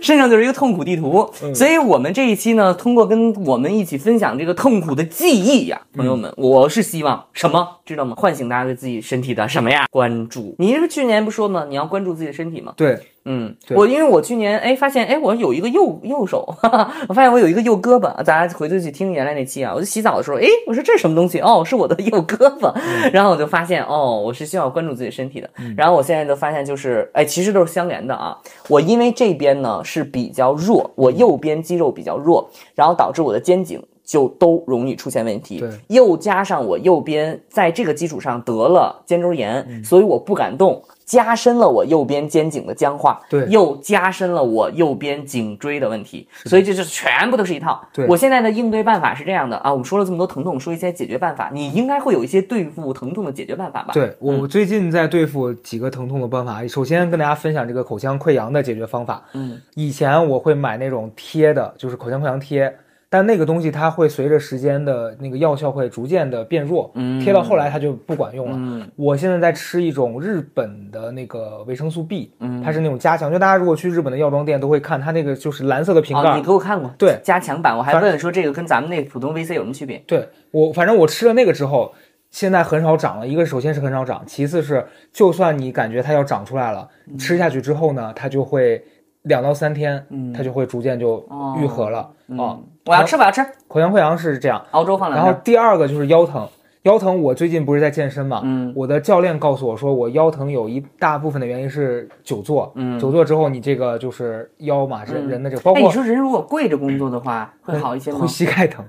身上就是一个痛苦地图，所以我们这一期呢，通过跟我们一起分享这个痛苦的记忆呀，朋友们，我是希望什么，知道吗？唤醒大家对自己身体的什么呀？关注。你是去年不说吗？你要关注自己的身体吗？对。嗯，我因为我去年哎发现哎我有一个右右手，哈哈，我发现我有一个右胳膊，大家回头去听原来那期啊，我就洗澡的时候哎我说这是什么东西？哦是我的右胳膊，然后我就发现哦我是需要关注自己身体的，然后我现在就发现就是哎其实都是相连的啊，我因为这边呢是比较弱，我右边肌肉比较弱，然后导致我的肩颈就都容易出现问题，又加上我右边在这个基础上得了肩周炎，所以我不敢动。加深了我右边肩颈的僵化，对。又加深了我右边颈椎的问题，所以这就是全部都是一套。对。我现在的应对办法是这样的。啊，我们说了这么多疼痛，说一些解决办法，你应该会有一些对付疼痛的解决办法吧？对我最近在对付几个疼痛的办法，首先跟大家分享这个口腔溃疡的解决方法。嗯，以前我会买那种贴的，就是口腔溃疡贴，但那个东西它会随着时间的那个药效会逐渐的变弱，嗯贴到后来它就不管用了。嗯我现在在吃一种日本的那个维生素 B，嗯它是那种加强，就大家如果去日本的药妆店都会看它那个就是蓝色的瓶盖。哦，你给我看过，对加强版，我还反问说这个跟咱们那普通 VC 有什么区别？对我，反正我吃了那个之后，现在很少长了。一个首先是很少长，其次是就算你感觉它要长出来了，嗯吃下去之后呢，它就会两到三天，嗯它就会逐渐就愈合了啊、嗯，我要吃，我要吃，口腔溃疡是这样，熬粥放两然后。第二个就是腰疼。腰疼，我最近不是在健身嘛，嗯我的教练告诉我说，我腰疼有一大部分的原因是久坐，嗯久坐之后你这个就是腰嘛，人、嗯人的这个，包哎，括你说人如果跪着工作的话，会好一些吗会？膝盖疼，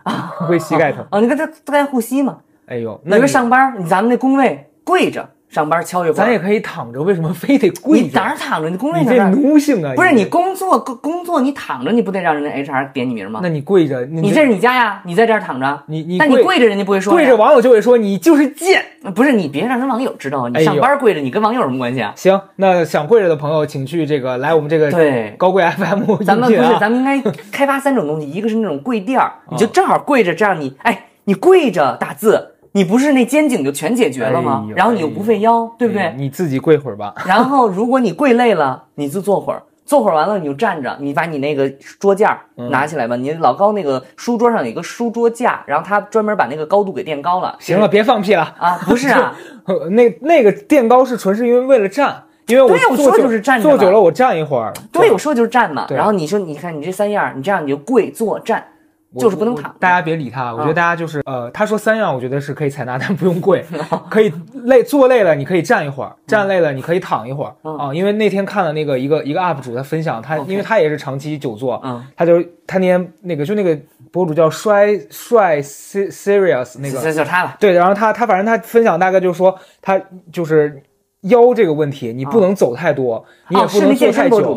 会膝盖疼。哦，你看他他该护膝嘛。哎呦，那有个上班，你咱们那工位跪着上班敲一会儿，咱也可以躺着，为什么非得跪着你着？哪儿躺着？你工位你这奴性啊！不是你工作工工作，你躺着，你不得让人家 HR 点你名吗那？你跪着，你你这是你家呀，你在这儿躺着，你你但你跪跪着人家不会说呀。跪着，网友就会说你就是贱。不是你别让人网友知道，你上班跪着，你跟网友有什么关系啊？行，那想跪着的朋友，请去这个来我们这个对高贵 FM 咱们不是。咱们应该开发三种东西，一个是那种跪垫儿，你就正好跪着，这样你哎，你跪着打字，你不是那肩颈就全解决了吗哎？然后你又不费腰，对不对？哎你自己跪会儿吧。(laughs) 然后如果你跪累了，你就坐会儿，坐会儿完了你就站着，你把你那个桌架拿起来吧。你老高那个书桌上有一个书桌架，然后他专门把那个高度给垫高了。行了，别放屁了。啊，不是啊，(laughs) 呃 (laughs) 那那个垫高是纯是因为为了站，因为我坐久就是站着坐久了我站一会儿。对，我说的就是站嘛。然后你说，你看你这三样，你这样你就跪坐站，我就是不能躺。大家别理他，我觉得啊大家就是呃，他说三样，我觉得是可以采纳，但不用跪，(laughs) 可以累坐累了，你可以站一会儿，站累了你可以躺一会儿嗯啊。因为那天看了那个一个一个 UP 主他分享，他因为他也是长期久坐，嗯，他就他那天那个就那个博主叫帅帅 Se- serious 那个就他了。对，然后他他反正他分享大概就是说他就是。腰这个问题，你不能走太多，你也哦不能坐太久。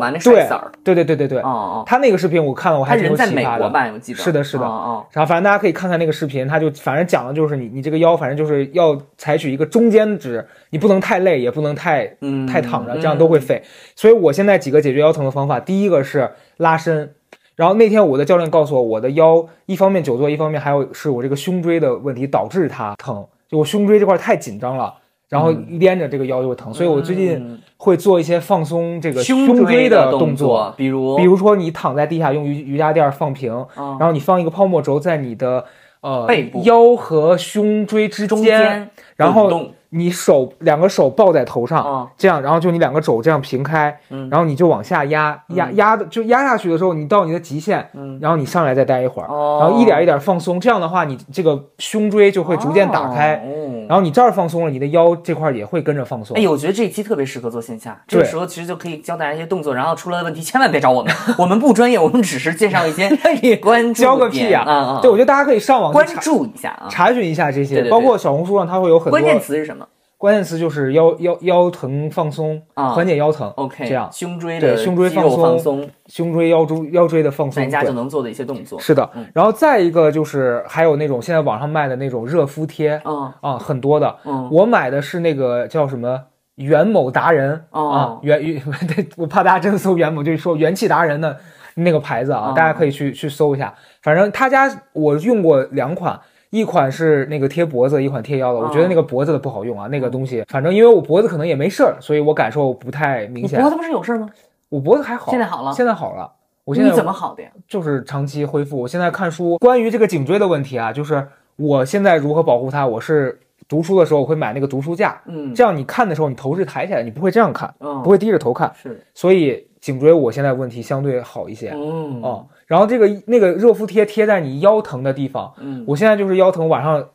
对对对对对对，哦哦，他那个视频我看了，我还挺有人在美启发的。国吧？我记得。是的是的哦哦，然后反正大家可以看看那个视频，他就反正讲的就是你你这个腰，反正就是要采取一个中间值，你不能太累，也不能太嗯，太躺着，这样都会废。所以我现在几个解决腰疼的方法，第一个是拉伸。然后那天我的教练告诉我，我的腰一方面久坐，一方面还有是我这个胸椎的问题导致它疼，就我胸椎这块太紧张了，然后连着这个腰就会疼。所以我最近嗯。会做一些放松这个胸椎的动作，比如比如说你躺在地下用瑜瑜伽垫放平，嗯。然后你放一个泡沫轴在你的呃背部。腰和胸椎之中间，然后你手两个手抱在头上，嗯。这样，然后就你两个肘这样平开，嗯。然后你就往下压，压压的就压下去的时候，你到你的极限，嗯。然后你上来再待一会儿，哦。然后一点一点放松，这样的话，你这个胸椎就会逐渐打开，哦然后你这儿放松了，你的腰这块也会跟着放松。哎呦，我觉得这一期特别适合做线下，这个时候其实就可以教大家一些动作，然后出了问题千万别找我们，(laughs) 我们不专业，我们只是介绍一些你 (laughs) 关注教个屁啊啊！对，我觉得大家可以上网关注一下啊，查询一下这些，对对对。包括小红书上它会有很多关键词是什么关键词就是腰腰腰疼放松，啊缓解腰疼。？OK，这样胸椎的胸椎放松松，胸椎腰椎腰椎的放松，在家就能做的一些动作。是的嗯。然后再一个就是还有那种现在网上卖的那种热敷贴啊啊，很多的。嗯我买的是那个叫什么元某达人哦啊，元元，(laughs) 对我怕大家真的搜元某，就是说元气达人的那个牌子啊，哦大家可以去去搜一下。反正他家我用过两款。一款是那个贴脖子，一款贴腰的。我觉得那个脖子的不好用啊，那个东西，反正因为我脖子可能也没事儿，所以我感受不太明显你脖。子不是有事儿吗？我脖子还好，现在好了现在好了。我现在你怎么好的呀？就是长期恢复。我现在看书，关于这个颈椎的问题啊，就是我现在如何保护它，我是读书的时候我会买那个读书架，嗯这样你看的时候你头是抬起来，你不会这样看，嗯不会低着头看，是所以颈椎我现在问题相对好一些。嗯哦，然后这个那个热敷贴贴在你腰疼的地方，嗯我现在就是腰疼，晚上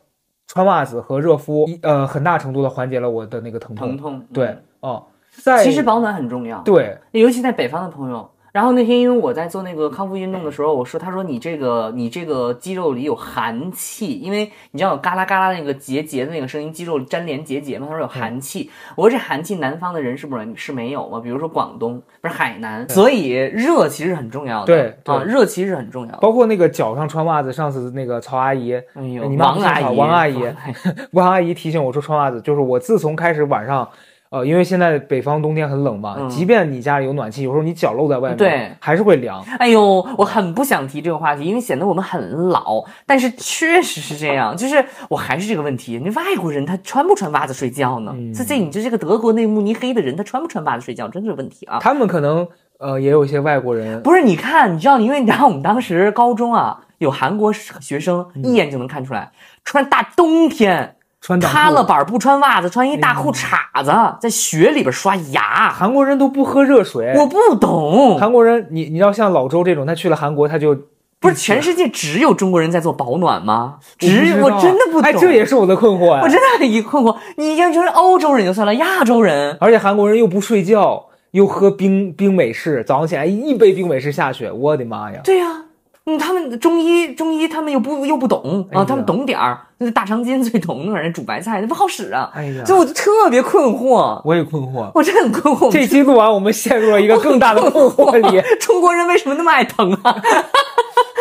穿袜子和热敷，一呃，很大程度的缓解了我的那个疼痛。疼痛对嗯，哦，在其实保暖很重要。对尤其在北方的朋友，然后那天因为我在做那个康复运动的时候，我说，他说你这个你这个肌肉里有寒气，因为你知道有嘎啦嘎啦那个结节的那个声音，肌肉粘连结节嘛，他说有寒气。我说这寒气南方的人是不是是没有吗？比如说广东不是海南，所以热其实很重要的。对对啊，热其实很重要。包括那个脚上穿袜子，上次那个曹阿姨，哎呦，你王阿姨，王阿姨，(laughs) 王阿姨提醒我说穿袜子，就是我自从开始晚上。呃，因为现在北方冬天很冷嘛，嗯即便你家里有暖气，有时候你脚露在外面，对，还是会凉。哎呦，我很不想提这个话题，因为显得我们很老。但是确实是这样，就是我还是这个问题，那外国人他穿不穿袜子睡觉呢？嗯这这，你就这个德国内慕尼黑的人，他穿不穿袜子睡觉，真的是问题啊！他们可能呃也有一些外国人，不是，你看，你知道，因为你知道我们当时高中啊，有韩国学生，一眼就能看出来，穿大冬天穿塌了板不穿袜子，穿一大裤衩子，在雪里边刷牙。韩国人都不喝热水。我不懂，韩国人，你你要像老周这种，他去了韩国他就不是全世界只有中国人在做保暖吗？只我我真的不懂，哎，这也是我的困惑哎。我真的很疑困惑。你要就是欧洲人就算了，亚洲人而且韩国人又不睡觉，又喝冰冰美式，早上起来一杯冰美式下去，我的妈呀！对呀、嗯，他们中医中医他们又不又不懂啊，他们懂点儿，那大肠筋最懂，那玩意儿煮白菜那不好使啊，哎呀所以我就特别困惑，我也困惑。我真的很困惑。这期录完，我们陷入了一个更大的困惑里。中国人为什么那么爱疼啊？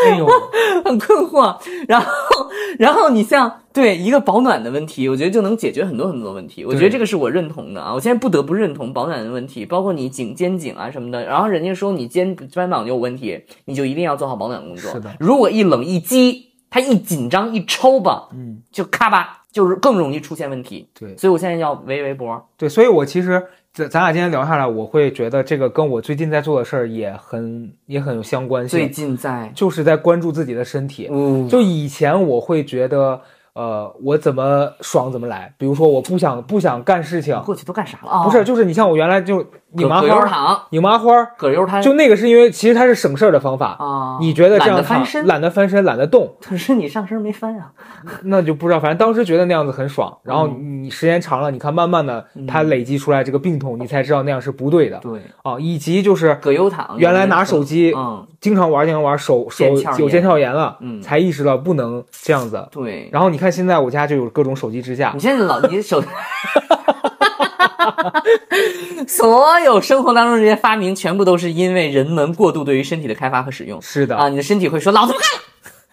哎呦，(laughs) 很困惑。然后，(laughs) 然后你像对一个保暖的问题，我觉得就能解决很多很多问题。我觉得这个是我认同的啊。我现在不得不认同保暖的问题，包括你颈肩颈啊什么的。然后人家说你肩肩膀有问题，你就一定要做好保暖工作。是的如果一冷一激，它一紧张一抽吧，嗯，就咔吧，就是更容易出现问题。对所以我现在要围围脖。对，所以我其实咱咱俩今天聊下来，我会觉得这个跟我最近在做的事儿也很也很有相关性最，近在，就是在关注自己的身体。嗯，就以前我会觉得，呃，我怎么爽怎么来，比如说我不想不想干事情，过去都干啥了啊？不是，就是你像我原来就拧麻花，躺，拧麻花，葛优瘫就那个是因为其实它是省事儿的方法。啊，你觉得这样翻身，懒得翻身，懒得动，可是你上身没翻啊。(laughs) 那就不知道。反正当时觉得那样子很爽，然后嗯你时间长了，你看慢慢的它累积出来这个病痛，你才知道那样是不对的对，啊。以及就是葛优躺原来拿手机嗯，经常玩，经常玩，手手有腱鞘炎了，嗯才意识到不能这样子。对。然后你看现在我家就有各种手机支架你，现在老你手，(laughs) (laughs) 所有生活当中这些发明，全部都是因为人们过度对于身体的开发和使用是的。啊！你的身体会说老子不干了，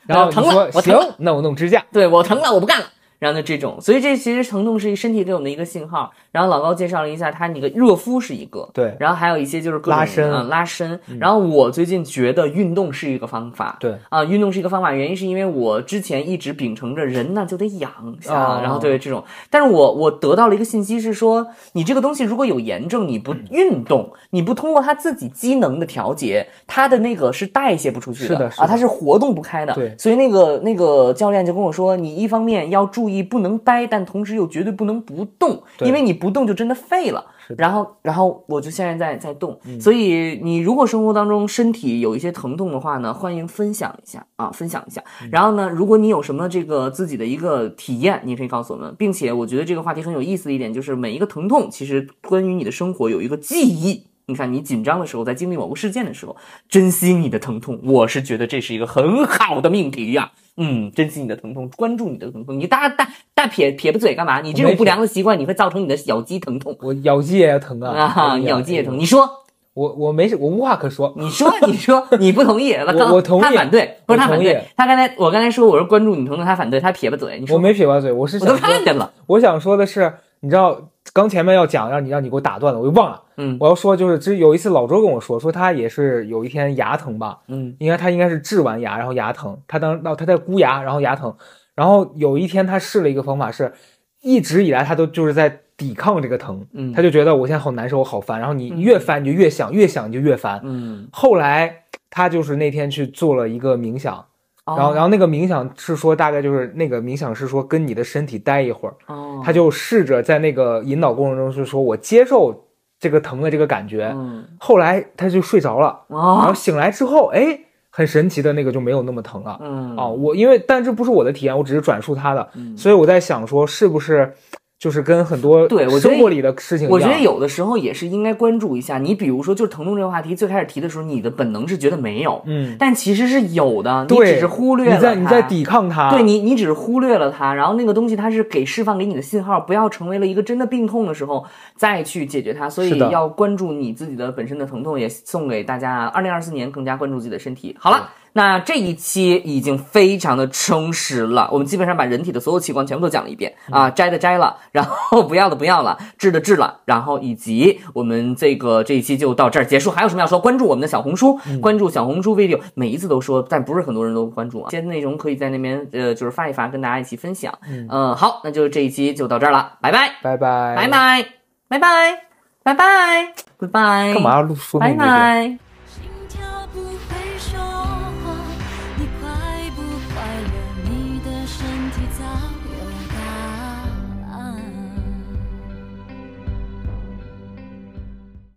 然后疼了我疼那我弄支架。对我疼了，我不干了。然后呢，这种，所以这其实疼痛是一身体给我们的一个信号。然后老高介绍了一下，他那个热敷是一个，对。然后还有一些就是拉伸。嗯啊拉伸。然后我最近觉得运动是一个方法，对。啊，运动是一个方法，原因是因为我之前一直秉承着人呢就得养下，哦。然后对这种，但是我我得到了一个信息是说，你这个东西如果有炎症，你嗯不运动，你不通过它自己机能的调节，它的那个是代谢不出去的是的它是活动不开的。对。所以那个那个教练就跟我说，你一方面要注意不能掰，但同时又绝对不能不动，因为你不动就真的废了。然后，然后我就现在在在动，所以你如果生活当中身体有一些疼痛的话呢，欢迎分享一下啊，分享一下。嗯然后呢，如果你有什么这个自己的一个体验，你也可以告诉我们，并且我觉得这个话题很有意思的一点就是，每一个疼痛其实关于你的生活有一个记忆。你看，你紧张的时候，在经历某个事件的时候，珍惜你的疼痛，我是觉得这是一个很好的命题呀、嗯，珍惜你的疼痛，关注你的疼痛。你大大大撇撇不嘴干嘛？你这种不良的习惯，你会造成你的咬肌疼痛我咬肌也疼啊，啊，咬肌也疼。你说，我我没事，我无话可说。你说，你说，你不同意？(laughs) 我我同意他反对，不是他反对。他刚才我刚才说我是关注你疼痛，他反对，他撇巴嘴。你说我没撇巴嘴，我是我都，看见了。我想说的是，你知道刚前面要讲让你让你给我打断了，我又忘了。嗯我要说就是，这有一次老周跟我说，说他也是有一天牙疼吧，嗯应该他应该是治完牙，然后牙疼，他当那他在箍牙，然后牙疼，然后有一天他试了一个方法是，一直以来他都就是在抵抗这个疼，嗯他就觉得我现在好难受，我好烦，然后你越烦你就越想，越想你就越烦。嗯，后来他就是那天去做了一个冥想，然然后然后那个冥想是说大概就是那个冥想是说跟你的身体待一会儿，哦，他就试着在那个引导过程中是说我接受这个疼的这个感觉，嗯后来他就睡着了，然后哦醒来之后，哎，很神奇的那个就没有那么疼了。嗯啊，我因为但这不是我的体验，我只是转述他的，嗯所以我在想说，是不是就是跟很多对生活里的事情。我觉得有的时候也是应该关注一下。你比如说，就是疼痛这个话题，最开始提的时候，你的本能是觉得没有，嗯，但其实是有的，你，只是忽略了你在你在它抵抗它，对你，你只是忽略了它，然后那个东西它是给释放给你的信号，不要成为了一个真的病痛的时候再去解决它。所以要关注你自己的本身的疼痛，也送给大家，二零二四年更加关注自己的身体。好了。那这一期已经非常的充实了，我们基本上把人体的所有器官全部都讲了一遍啊，摘的摘了，然后不要的不要了，治的治了，然后以及我们这个这一期就到这儿结束。还有什么要说？关注我们的小红书，关注小红书 video，每一次都说，但不是很多人都关注啊。这些内容可以在那边呃，就是发一发，跟大家一起分享。嗯、好，那就这一期就到这儿了，拜拜，拜拜拜拜，拜拜，拜拜，拜拜，干嘛要录说那拜？拜。